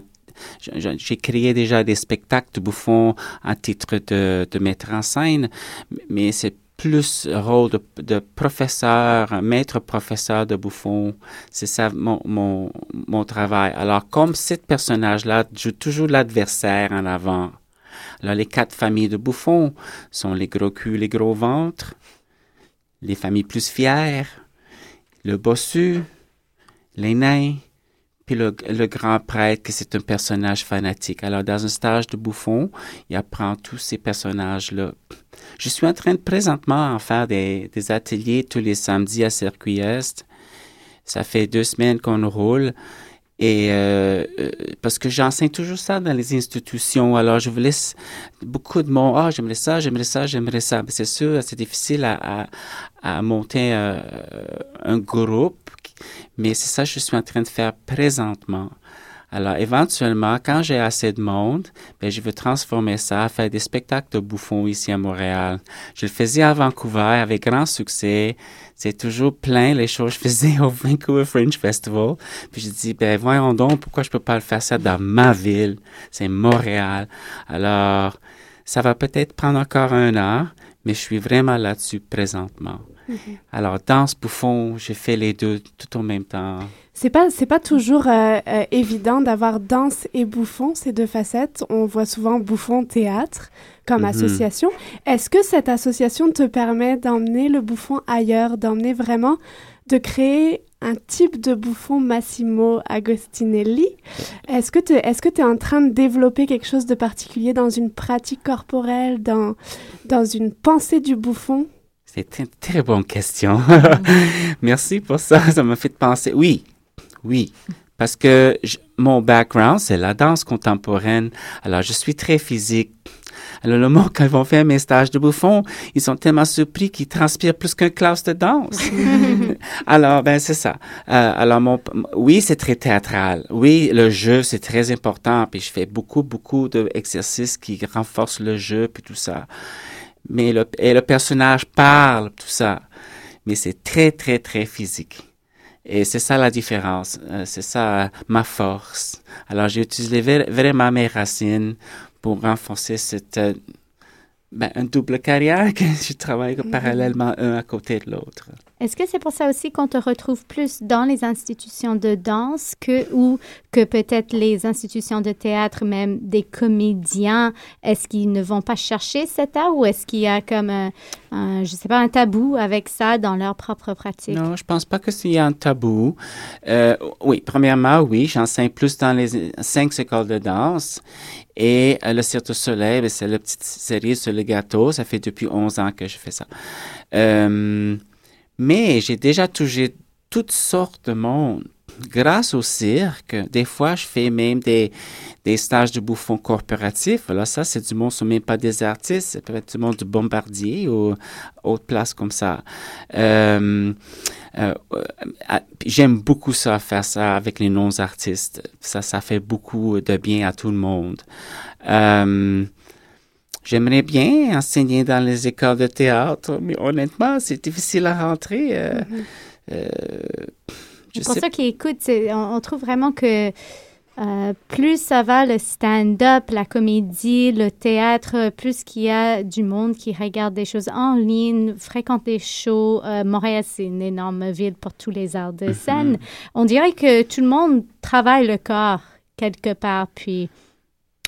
j'ai créé déjà des spectacles de bouffons à titre de, de mettre en scène, mais c'est plus rôle de, de, professeur, maître professeur de bouffon. C'est ça mon, mon, mon, travail. Alors, comme ce personnage-là joue toujours l'adversaire en avant. Alors, les quatre familles de bouffons sont les gros culs, les gros ventres, les familles plus fières, le bossu, les nains, puis le, grand prêtre, que c'est un personnage fanatique. Alors, dans un stage de bouffon, il apprend tous ces personnages-là. Je suis en train de présentement en faire des, des ateliers tous les samedis à Circuit Est. Ça fait deux semaines qu'on roule. Et euh, euh, parce que j'enseigne toujours ça dans les institutions, alors je vous laisse beaucoup de mots. Ah, j'aimerais ça, j'aimerais ça, j'aimerais ça. C'est sûr, c'est difficile à, à, monter euh, un groupe mais c'est ça que je suis en train de faire présentement. Alors, éventuellement, quand j'ai assez de monde, ben, je veux transformer ça, faire des spectacles de bouffons ici à Montréal. Je le faisais à Vancouver avec grand succès. C'est toujours plein les choses que je faisais au Vancouver Fringe Festival. Puis je dis, ben, voyons donc, pourquoi je peux pas le faire ça dans ma ville? C'est Montréal. Alors, ça va peut-être prendre encore un an, mais je suis vraiment là-dessus présentement. *laughs* Alors, danse, bouffon, j'ai fait les deux tout en même temps. C'est pas, c'est pas toujours euh, euh, évident d'avoir danse et bouffon, ces deux facettes. On voit souvent bouffon théâtre comme mhm. association. Est-ce que cette association te permet d'emmener le bouffon ailleurs, d'emmener vraiment, de créer un type de bouffon Massimo Agostinelli? Est-ce que tu est-ce que es en train de développer quelque chose de particulier dans une pratique corporelle, dans, dans une pensée du bouffon? C'est une très bonne question. *laughs* Merci pour ça. Ça m'a fait penser. Oui, oui. Parce que mon background, c'est la danse contemporaine. Alors, je suis très physique. Alors, le moment quand ils vont faire mes stages de bouffon, ils sont tellement surpris qu'ils transpirent plus qu'un classe de danse. *laughs* alors, ben, c'est ça. Euh, alors, mon, oui, c'est très théâtral. Oui, le jeu, c'est très important. Puis, je fais beaucoup, beaucoup d'exercices qui renforcent le jeu, puis tout ça. Mais le, et le personnage parle, tout ça. Mais c'est très, très, très physique. Et c'est ça la différence, euh, c'est ça ma force. Alors j'ai utilisé vraiment mes racines pour renforcer cette euh, ben, une double carrière *laughs* que je travaille mhm. parallèlement un à côté de l'autre. Est-ce que c'est pour ça aussi qu'on te retrouve plus dans les institutions de danse que ou que peut-être les institutions de théâtre, même des comédiens, est-ce qu'ils ne vont pas chercher cet art ou est-ce qu'il y a comme un, je sais pas, un tabou avec ça dans leur propre pratique? Non, je pense pas que s'il y un tabou. Euh, oui, premièrement, oui, j'enseigne plus dans les cinq écoles de danse et euh, le Cirque du Soleil, ben, c'est la petite série sur le gâteau. Ça fait depuis 11 ans que je fais ça. Euh, mais j'ai déjà touché toutes sortes de monde. Grâce au cirque, des fois, je fais même des, des stages de bouffons corporatifs. Alors ça, c'est du monde, ce même pas des artistes, c'est peut-être du monde du bombardier ou autre place comme ça. Euh, euh, j'aime beaucoup ça, faire ça avec les non-artistes. Ça, ça fait beaucoup de bien à tout le monde. Euh, J'aimerais bien enseigner dans les écoles de théâtre, mais honnêtement, c'est difficile à rentrer. Euh, mm-hmm. euh, pour ceux qui écoutent, on, trouve vraiment que euh, plus ça va, le stand-up, la comédie, le théâtre, plus qu'il y a du monde qui regarde des choses en ligne, fréquente des shows. Montréal, c'est une énorme ville pour tous les arts de mm-hmm. scène. On dirait que tout le monde travaille le corps quelque part, puis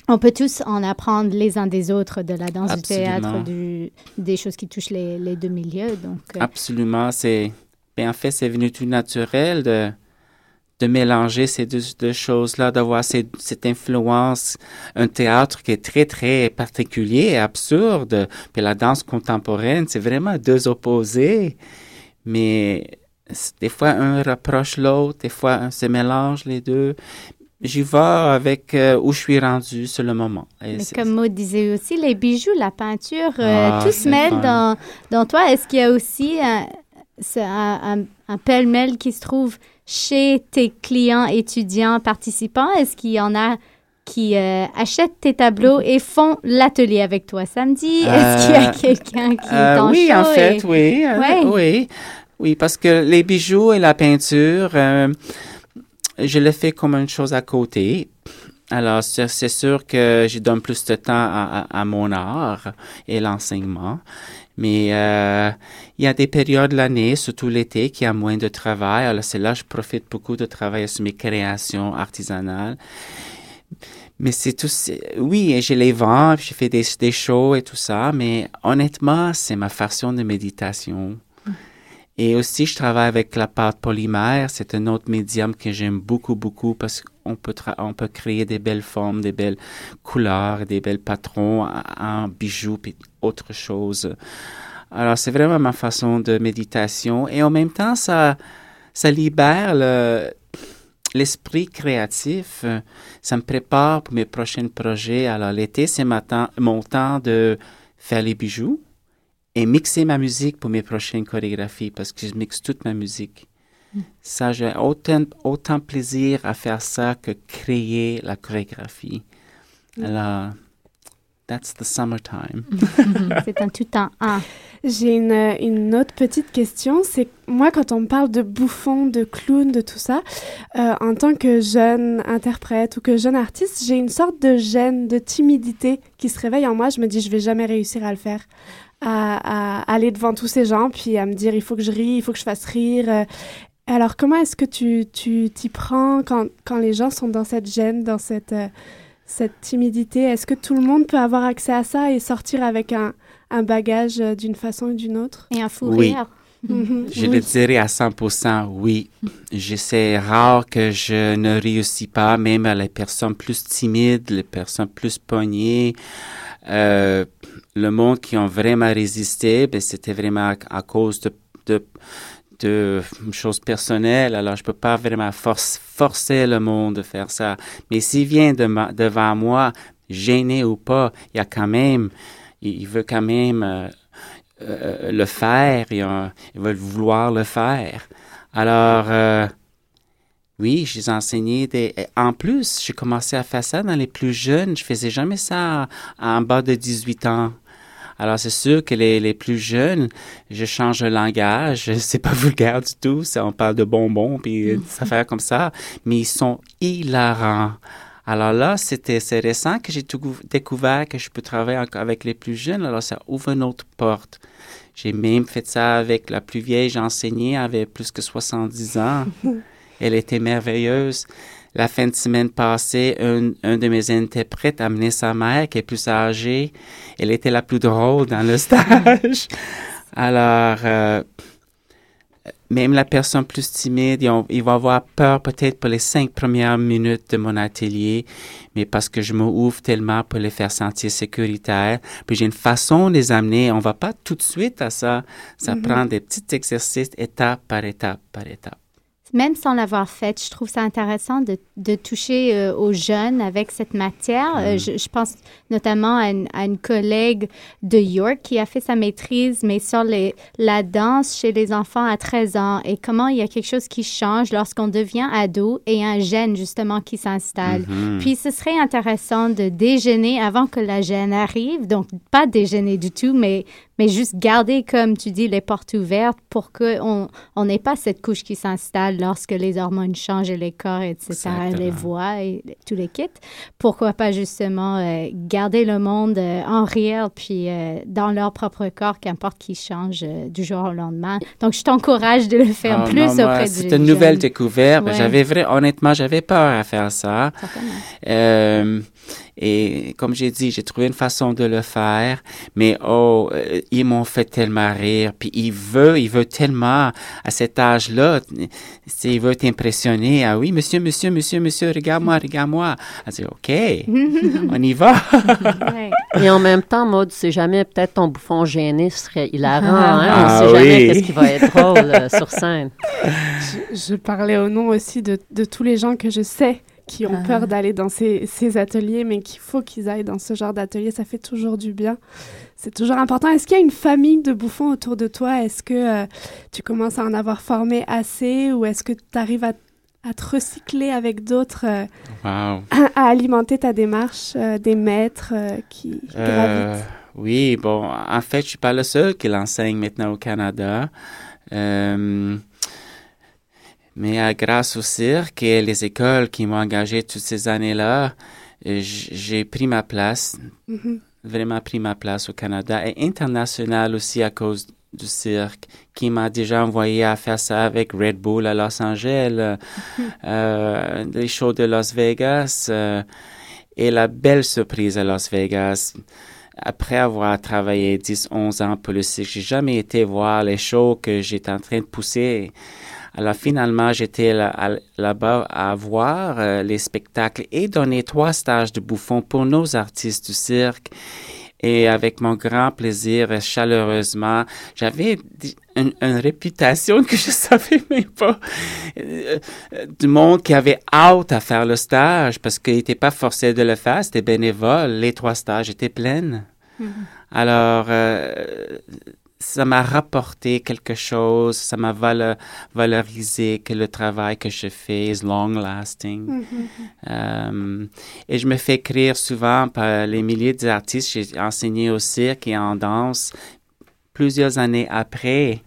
on peut tous en apprendre les uns des autres, de la danse, du théâtre, du, des choses qui touchent les, les deux milieux. Donc, euh. Absolument. C'est, ben, en fait, c'est venu tout naturel de, de mélanger ces deux, choses-là, d'avoir cette influence, un théâtre qui est très, très particulier et absurde, puis la danse contemporaine, c'est vraiment deux opposés, mais des fois un rapproche l'autre, des fois un se mélange les deux, J'y vais avec euh, où je suis rendu sur le moment. Mais comme Maud disait aussi, les bijoux, la peinture, euh, ah, tout se mêle dans, dans toi. Est-ce qu'il y a aussi un, un, un pêle-mêle qui se trouve chez tes clients, étudiants, participants? Est-ce qu'il y en a qui euh, achètent tes tableaux et font l'atelier avec toi samedi? Est-ce qu'il y a quelqu'un qui est en Oui, en fait, oui. Oui. Oui, parce que les bijoux et la peinture je le fais comme une chose à côté. Alors, c'est sûr que je donne plus de temps à, mon art et l'enseignement. Mais euh, il y a des périodes de l'année, surtout l'été, qui a moins de travail. Alors, c'est là que je profite beaucoup de travailler sur mes créations artisanales. Mais c'est tout. Oui, je les vends, je fais des, des shows et tout ça, mais honnêtement, c'est ma façon de méditation. Et aussi, je travaille avec la pâte polymère. C'est un autre médium que j'aime beaucoup, beaucoup parce qu'on peut, on peut créer des belles formes, des belles couleurs, des belles patrons en, bijoux et autre chose. Alors, c'est vraiment ma façon de méditation. Et en même temps, ça, ça libère l'esprit créatif. Ça me prépare pour mes prochains projets. Alors, l'été, c'est mon temps de faire les bijoux et mixer ma musique pour mes prochaines chorégraphies parce que je mixe toute ma musique. Hmm. Ça, j'ai autant, autant plaisir à faire ça que créer la chorégraphie. Hmm. Alors, that's the summertime. *laughs* C'est un tout un. J'ai une, une, autre petite question. C'est moi, quand on me parle de bouffon, de clown, de tout ça, euh, en tant que jeune interprète ou que jeune artiste, j'ai une sorte de gêne, de timidité qui se réveille en moi. Je me dis, je vais jamais réussir à le faire à, aller devant tous ces gens, puis à me dire il faut que je rie, il faut que je fasse rire. Euh. Alors, comment est-ce que tu t'y prends quand, quand, les gens sont dans cette gêne, dans cette, euh, cette timidité? Est-ce que tout le monde peut avoir accès à ça et sortir avec un, un bagage euh, d'une façon ou d'une autre? Et un fou rire *laughs* mhm. Je le dirais à 100% oui. C'est rare que je ne réussis pas, même à les personnes plus timides, les personnes plus pognées. Euh, le monde qui ont vraiment résisté, ben, c'était vraiment à, cause de, choses personnelles. Alors, je peux pas vraiment forcer le monde de faire ça. Mais s'il vient de devant moi, gêné ou pas, il y a quand même, il, veut quand même euh, euh, le faire, il, il, veut vouloir le faire. Alors, euh, oui, j'ai enseigné des. En plus, j'ai commencé à faire ça dans les plus jeunes. Je faisais jamais ça en bas de 18 ans. Alors, c'est sûr que les, les, plus jeunes, je change le langage. *laughs* C'est pas vulgaire du tout. Ça, on parle de bonbons puis des affaires comme ça. Mais ils sont hilarants. Alors là, c'était c'est récent que j'ai découvert que je peux travailler avec les plus jeunes. Alors ça ouvre une autre porte. J'ai même fait ça avec la plus vieille. J'ai enseigné, elle avait plus que 70 ans. *laughs* Elle était merveilleuse. La fin de semaine passée, un, un de mes interprètes a amené sa mère, qui est plus âgée. Elle était la plus drôle dans le stage. *laughs* Alors, euh, même la personne plus timide, il, va avoir peur peut-être pour les cinq premières minutes de mon atelier, mais parce que je me ouvre tellement pour les faire sentir sécuritaires. Puis j'ai une façon de les amener. On va pas tout de suite à ça. Ça mm-hmm. prend des petits exercices étape par étape par étape même sans l'avoir fait, je trouve ça intéressant de, de toucher euh, aux jeunes avec cette matière. Euh, mm. je, je, pense notamment à une, à une, collègue de York qui a fait sa maîtrise, mais sur les, la danse chez les enfants à 13 ans et comment il y a quelque chose qui change lorsqu'on devient ado et un gène justement qui s'installe. Mm-hmm. Puis ce serait intéressant de déjeuner avant que la gêne arrive, donc pas déjeuner du tout, mais mais juste garder, comme tu dis, les portes ouvertes pour qu'on n'ait pas cette couche qui s'installe lorsque les hormones changent et les corps, etc., les voix et tous les kits. Pourquoi pas justement euh, garder le monde euh, en réel, puis euh, dans leur propre corps, qu'importe qui change du jour au lendemain. Donc, je t'encourage de le faire ah, plus non, auprès du C'est une nouvelle découverte. J'avais vrai, honnêtement, j'avais peur à faire ça. Et comme j'ai dit, j'ai trouvé une façon de le faire, mais oh, euh, ils m'ont fait tellement rire. Puis il veut, il veut tellement à cet âge-là, il veut t'impressionner. Ah oui, monsieur, monsieur, monsieur, monsieur, regarde-moi, regarde-moi. Elle dit, OK, *laughs* on y va. Et en même temps, Maud, c'est jamais peut-être ton bouffon gêné serait hilarant. Hein? on ne ah sait jamais qu'est-ce qui va être drôle euh, sur scène. Je, parlais au nom aussi de, de tous les gens que je sais qui ont peur ah. d'aller dans ces, ces ateliers, mais qu'il faut qu'ils aillent dans ce genre d'atelier. Ça fait toujours du bien. C'est toujours important. Est-ce qu'il y a une famille de bouffons autour de toi? Est-ce que euh, tu commences à en avoir formé assez ou est-ce que tu arrives à, à, te recycler avec d'autres, euh, à, alimenter ta démarche, euh, des maîtres qui, gravitent? Oui, bon, en fait, je suis pas le seul qui l'enseigne maintenant au Canada. Mais euh, grâce au cirque et les écoles qui m'ont engagé toutes ces années-là, euh, j'ai pris ma place, mm-hmm. vraiment pris ma place au Canada et international aussi à cause du cirque qui m'a déjà envoyé à faire ça avec Red Bull à Los Angeles, mm-hmm. euh, les shows de Las Vegas et la belle surprise à Las Vegas. Après avoir travaillé 10-11 ans pour le cirque, j'ai jamais été voir les shows que j'étais en train de pousser. Alors finalement, j'étais là-bas à voir euh, les spectacles et donner trois stages de bouffon pour nos artistes du cirque. Et avec mon grand plaisir chaleureusement, j'avais une, réputation que je *laughs* savais même pas euh, du monde qui avait hâte à faire le stage parce qu'il n'était pas forcé de le faire, c'était bénévole. Les trois stages étaient pleins. Mm-hmm. Alors, euh, ça m'a rapporté quelque chose, ça m'a valorisé que le travail que je fais est long lasting. Mm-hmm. Euh, et je me fais écrire souvent par les milliers d'artistes. J'ai enseigné au cirque et en danse plusieurs années après.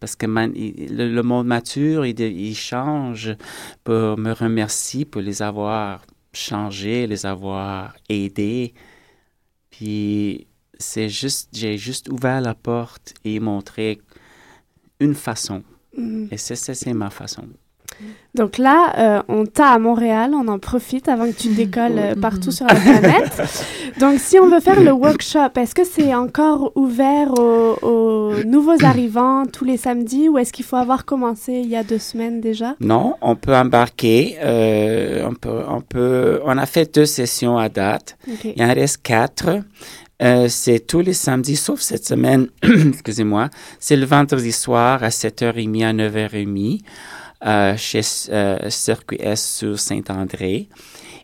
Parce que le, monde mature, il, il change pour me remercier pour les avoir changés, les avoir aidés. Puis c'est juste, j'ai juste ouvert la porte et montré une façon. Mm. Et c'est, c'est ma façon. Donc là, euh, on t'a à Montréal, on en profite avant que tu *laughs* décolles euh, partout sur la planète. *laughs* Donc si on veut faire le workshop, est-ce que c'est encore ouvert aux, nouveaux *coughs* arrivants tous les samedis ou est-ce qu'il faut avoir commencé il y a deux semaines déjà? Non, on peut embarquer. Euh, on, peut, on, peut, on a fait deux sessions à date. Il en reste quatre. Euh, c'est tous les samedis, sauf cette semaine, *clears throat* excusez-moi. C'est le vendredi soir à 7h30 à 9h30 euh, chez euh, Circuit S sur Saint-André.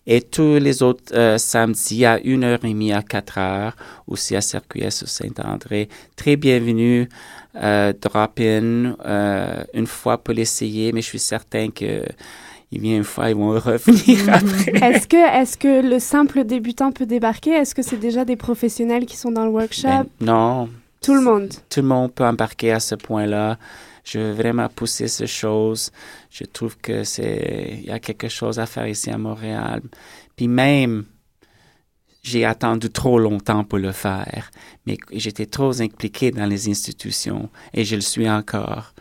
Et tous les autres euh, samedis à 1h30 à 4h, aussi à Circuit S sur Saint-André. Très bienvenue. Euh, drop-in une fois pour l'essayer, mais je suis certain que il vient une fois, ils vont revenir après. Est-ce que, est que le simple débutant peut débarquer? Est-ce que c'est déjà des professionnels qui sont dans le workshop? Ben, non. Tout le monde? Tout le monde peut embarquer à ce point-là. Je veux vraiment pousser ces choses. Je trouve que c'est, il y a quelque chose à faire ici à Montréal. Puis même, j'ai attendu trop longtemps pour le faire, mais j'étais trop impliqué dans les institutions et je le suis encore.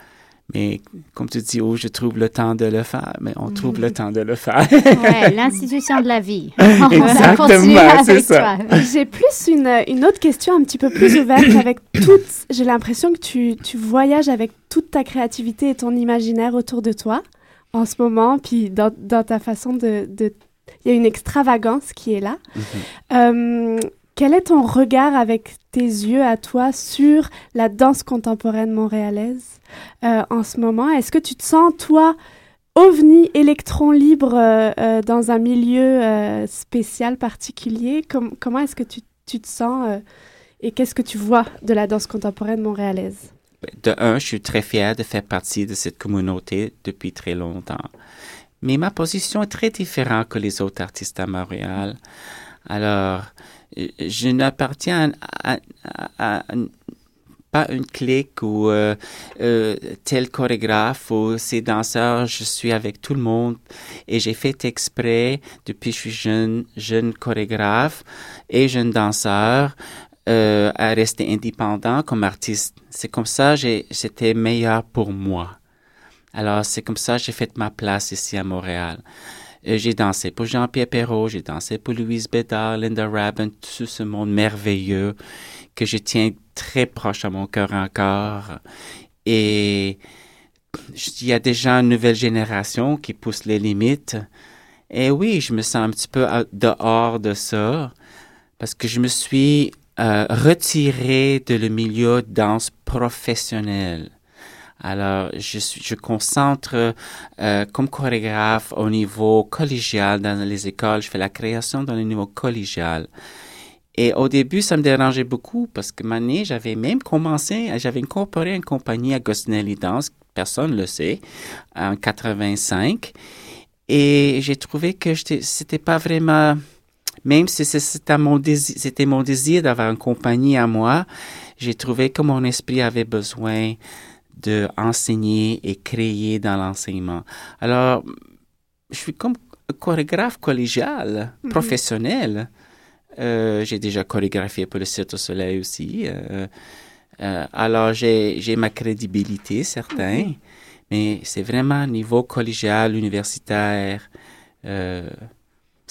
Mais comme tu dis, où je trouve le temps de le faire, mais on trouve le *laughs* temps de le faire. ouais, *laughs* l'institution de la vie. *laughs* Exactement, c'est ça. J'ai plus une, une, autre question un petit peu plus ouverte avec *coughs* toute. J'ai l'impression que tu, tu, voyages avec toute ta créativité et ton imaginaire autour de toi en ce moment, puis dans, dans ta façon de, de il y a une extravagance qui est là. Mm -hmm. euh, quel est ton regard avec tes yeux à toi sur la danse contemporaine montréalaise? Euh, en ce moment? Est-ce que tu te sens, toi, ovni électron libre euh, euh, dans un milieu spécial, particulier? Com comment est-ce que tu, tu, te sens et qu'est-ce que tu vois de la danse contemporaine montréalaise? De un, je suis très fier de faire partie de cette communauté depuis très longtemps. Mais ma position est très différente que les autres artistes à Montréal. Alors, je n'appartiens à, à, pas une clique ou euh, euh, tel chorégraphe ou ces danseurs. Je suis avec tout le monde et j'ai fait exprès depuis que je suis jeune, chorégraphe et jeune danseur euh, à rester indépendant comme artiste. C'est comme ça c'était meilleur pour moi. Alors c'est comme ça j'ai fait ma place ici à Montréal. J'ai dansé pour Jean-Pierre Perrault, j'ai dansé pour Louise Bédard, Linda Rabin, tout ce monde merveilleux que je tiens très proche à mon cœur encore. Et il y a déjà une nouvelle génération qui pousse les limites. Et oui, je me sens un petit peu dehors de ça parce que je me suis euh, retiré de le milieu de danse professionnel. Alors, je, suis, je concentre euh, comme chorégraphe au niveau collégial dans les écoles. Je fais la création dans le niveau collégial. Et au début, ça me dérangeait beaucoup parce que maintenant, j'avais même commencé, j'avais incorporé une compagnie à Gostinelli Dance, personne ne le sait, en 85. Et j'ai trouvé que c'était pas vraiment, même si c'était mon désir, d'avoir une compagnie à moi, j'ai trouvé que mon esprit avait besoin de enseigner et créer dans l'enseignement. Alors, je suis comme chorégraphe collégial, mm -hmm. Euh, j'ai déjà chorégraphié pour le Cirque du Soleil aussi. Euh, euh, alors, j'ai ma crédibilité, certain, mm -hmm. mais c'est vraiment niveau collégial, universitaire.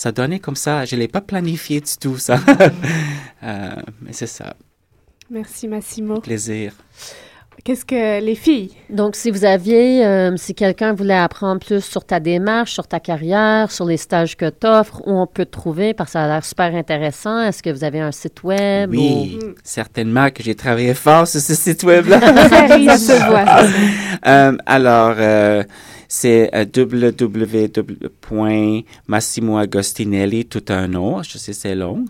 ça donnait comme ça. Je ne l'ai pas planifié du tout, ça. *laughs* *laughs* mais c'est ça. Merci, Massimo. Plaisir. Qu'est-ce que les filles? Donc, si vous aviez, euh, si quelqu'un voulait apprendre plus sur ta démarche, sur ta carrière, sur les stages que tu offres, où on peut te trouver, parce que ça a l'air super intéressant. Est-ce que vous avez un site web? Oui, ou... certainement que j'ai travaillé fort sur ce site web-là. *laughs* ça se voit. *laughs* euh, alors, euh, c'est www.massimoagostinelli, tout un nom, je sais c'est long,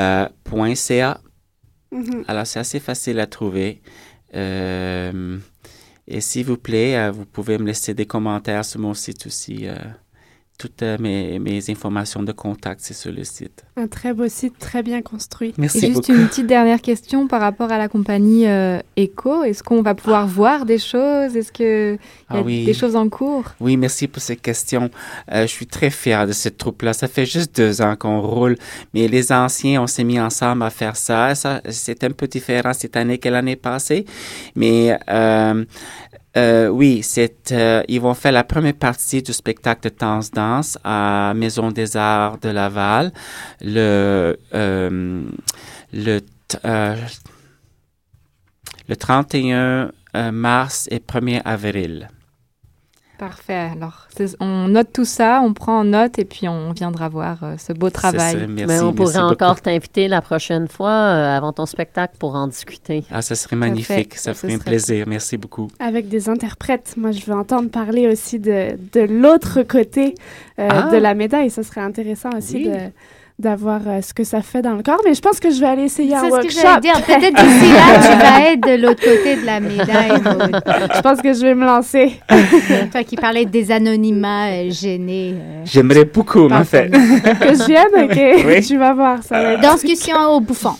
euh, .ca. Mm -hmm. Alors, c'est assez facile à trouver. Euh, et s'il vous plaît, euh, vous pouvez me laisser des commentaires sur mon site aussi. Euh, toutes mes, mes, informations de contact, c'est sur le site. Un très beau site, très bien construit. Merci Et juste beaucoup. une petite dernière question par rapport à la compagnie euh, Echo. Est-ce qu'on va pouvoir ah. voir des choses? Est-ce qu'il y a ah oui. des choses en cours? Oui, merci pour cette question. Euh, je suis très fier de cette troupe-là. Ça fait juste deux ans qu'on roule, mais les anciens, on s'est mis ensemble à faire ça. ça c'est un peu différent cette année que l'année passée, mais euh, euh, oui, euh, ils vont faire la première partie du spectacle de danse danse à Maison des Arts de Laval le euh, le le 31 mars et 1er avril. Parfait. Alors, on note tout ça, on prend en note et puis on viendra voir euh, ce beau travail. Mais on pourrait encore t'inviter la prochaine fois euh, avant ton spectacle pour en discuter. Ah, ça serait magnifique. Ça, ferait un plaisir. Merci beaucoup. Avec des interprètes. Moi, je veux entendre parler aussi de, de l'autre côté euh, ah! de la médaille. Ça serait intéressant aussi de d'avoir euh, ce que ça fait dans le corps, mais je pense que je vais aller essayer un workshop. C'est ce que je dire. Peut-être d'ici là, tu *laughs* vas être de l'autre côté de la médaille. *laughs* je pense que je vais me lancer. *laughs* Toi qui parlais des anonymats euh, gênés. Euh, J'aimerais beaucoup, en fait. que je vienne, OK? Oui. Tu vas voir. Ça va être... Discussion au bouffon.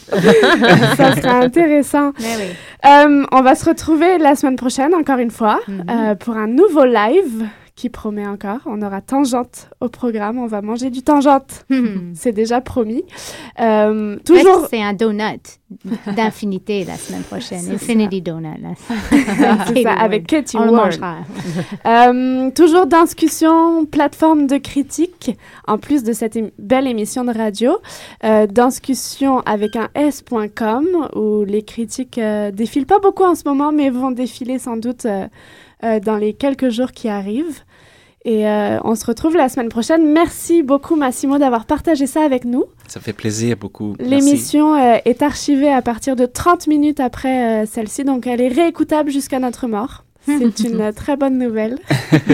ça sera intéressant. Oui. on va se retrouver la semaine prochaine, encore une fois, mm-hmm. pour un nouveau live qui promet encore. On aura tangente au programme. On va manger du tangente. *laughs* c'est déjà promis. Euh, toujours. C'est un donut d'infinité la semaine prochaine. Infinity Donut. *laughs* c'est ça, avec Katie On Ward. *laughs* euh, toujours discussion, plateforme de critique, en plus de cette belle émission de radio. Euh, discussion avec un S.com où les critiques euh, défilent pas beaucoup en ce moment, mais vont défiler sans doute. Euh, euh, dans les quelques jours qui arrivent. Et euh, on se retrouve la semaine prochaine. Merci beaucoup, Massimo, d'avoir partagé ça avec nous. Ça fait plaisir beaucoup. L'émission euh, est archivée à partir de 30 minutes après celle-ci, donc elle est réécoutable jusqu'à notre mort. C'est *laughs* une très bonne nouvelle.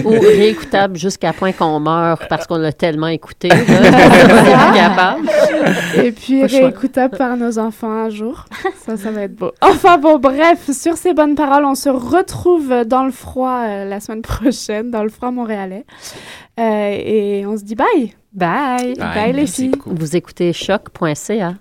Ou réécoutable jusqu'à point qu'on meurt parce qu'on l'a tellement écouté. *laughs* Et puis réécoutable par nos enfants un jour. Ça, ça va être beau. *laughs* Enfin bon, bref, sur ces bonnes paroles, on se retrouve dans le froid euh, la semaine prochaine, dans le froid montréalais. Euh, et on se dit bye. Bye. Bye, les filles. Vous écoutez choc.ca.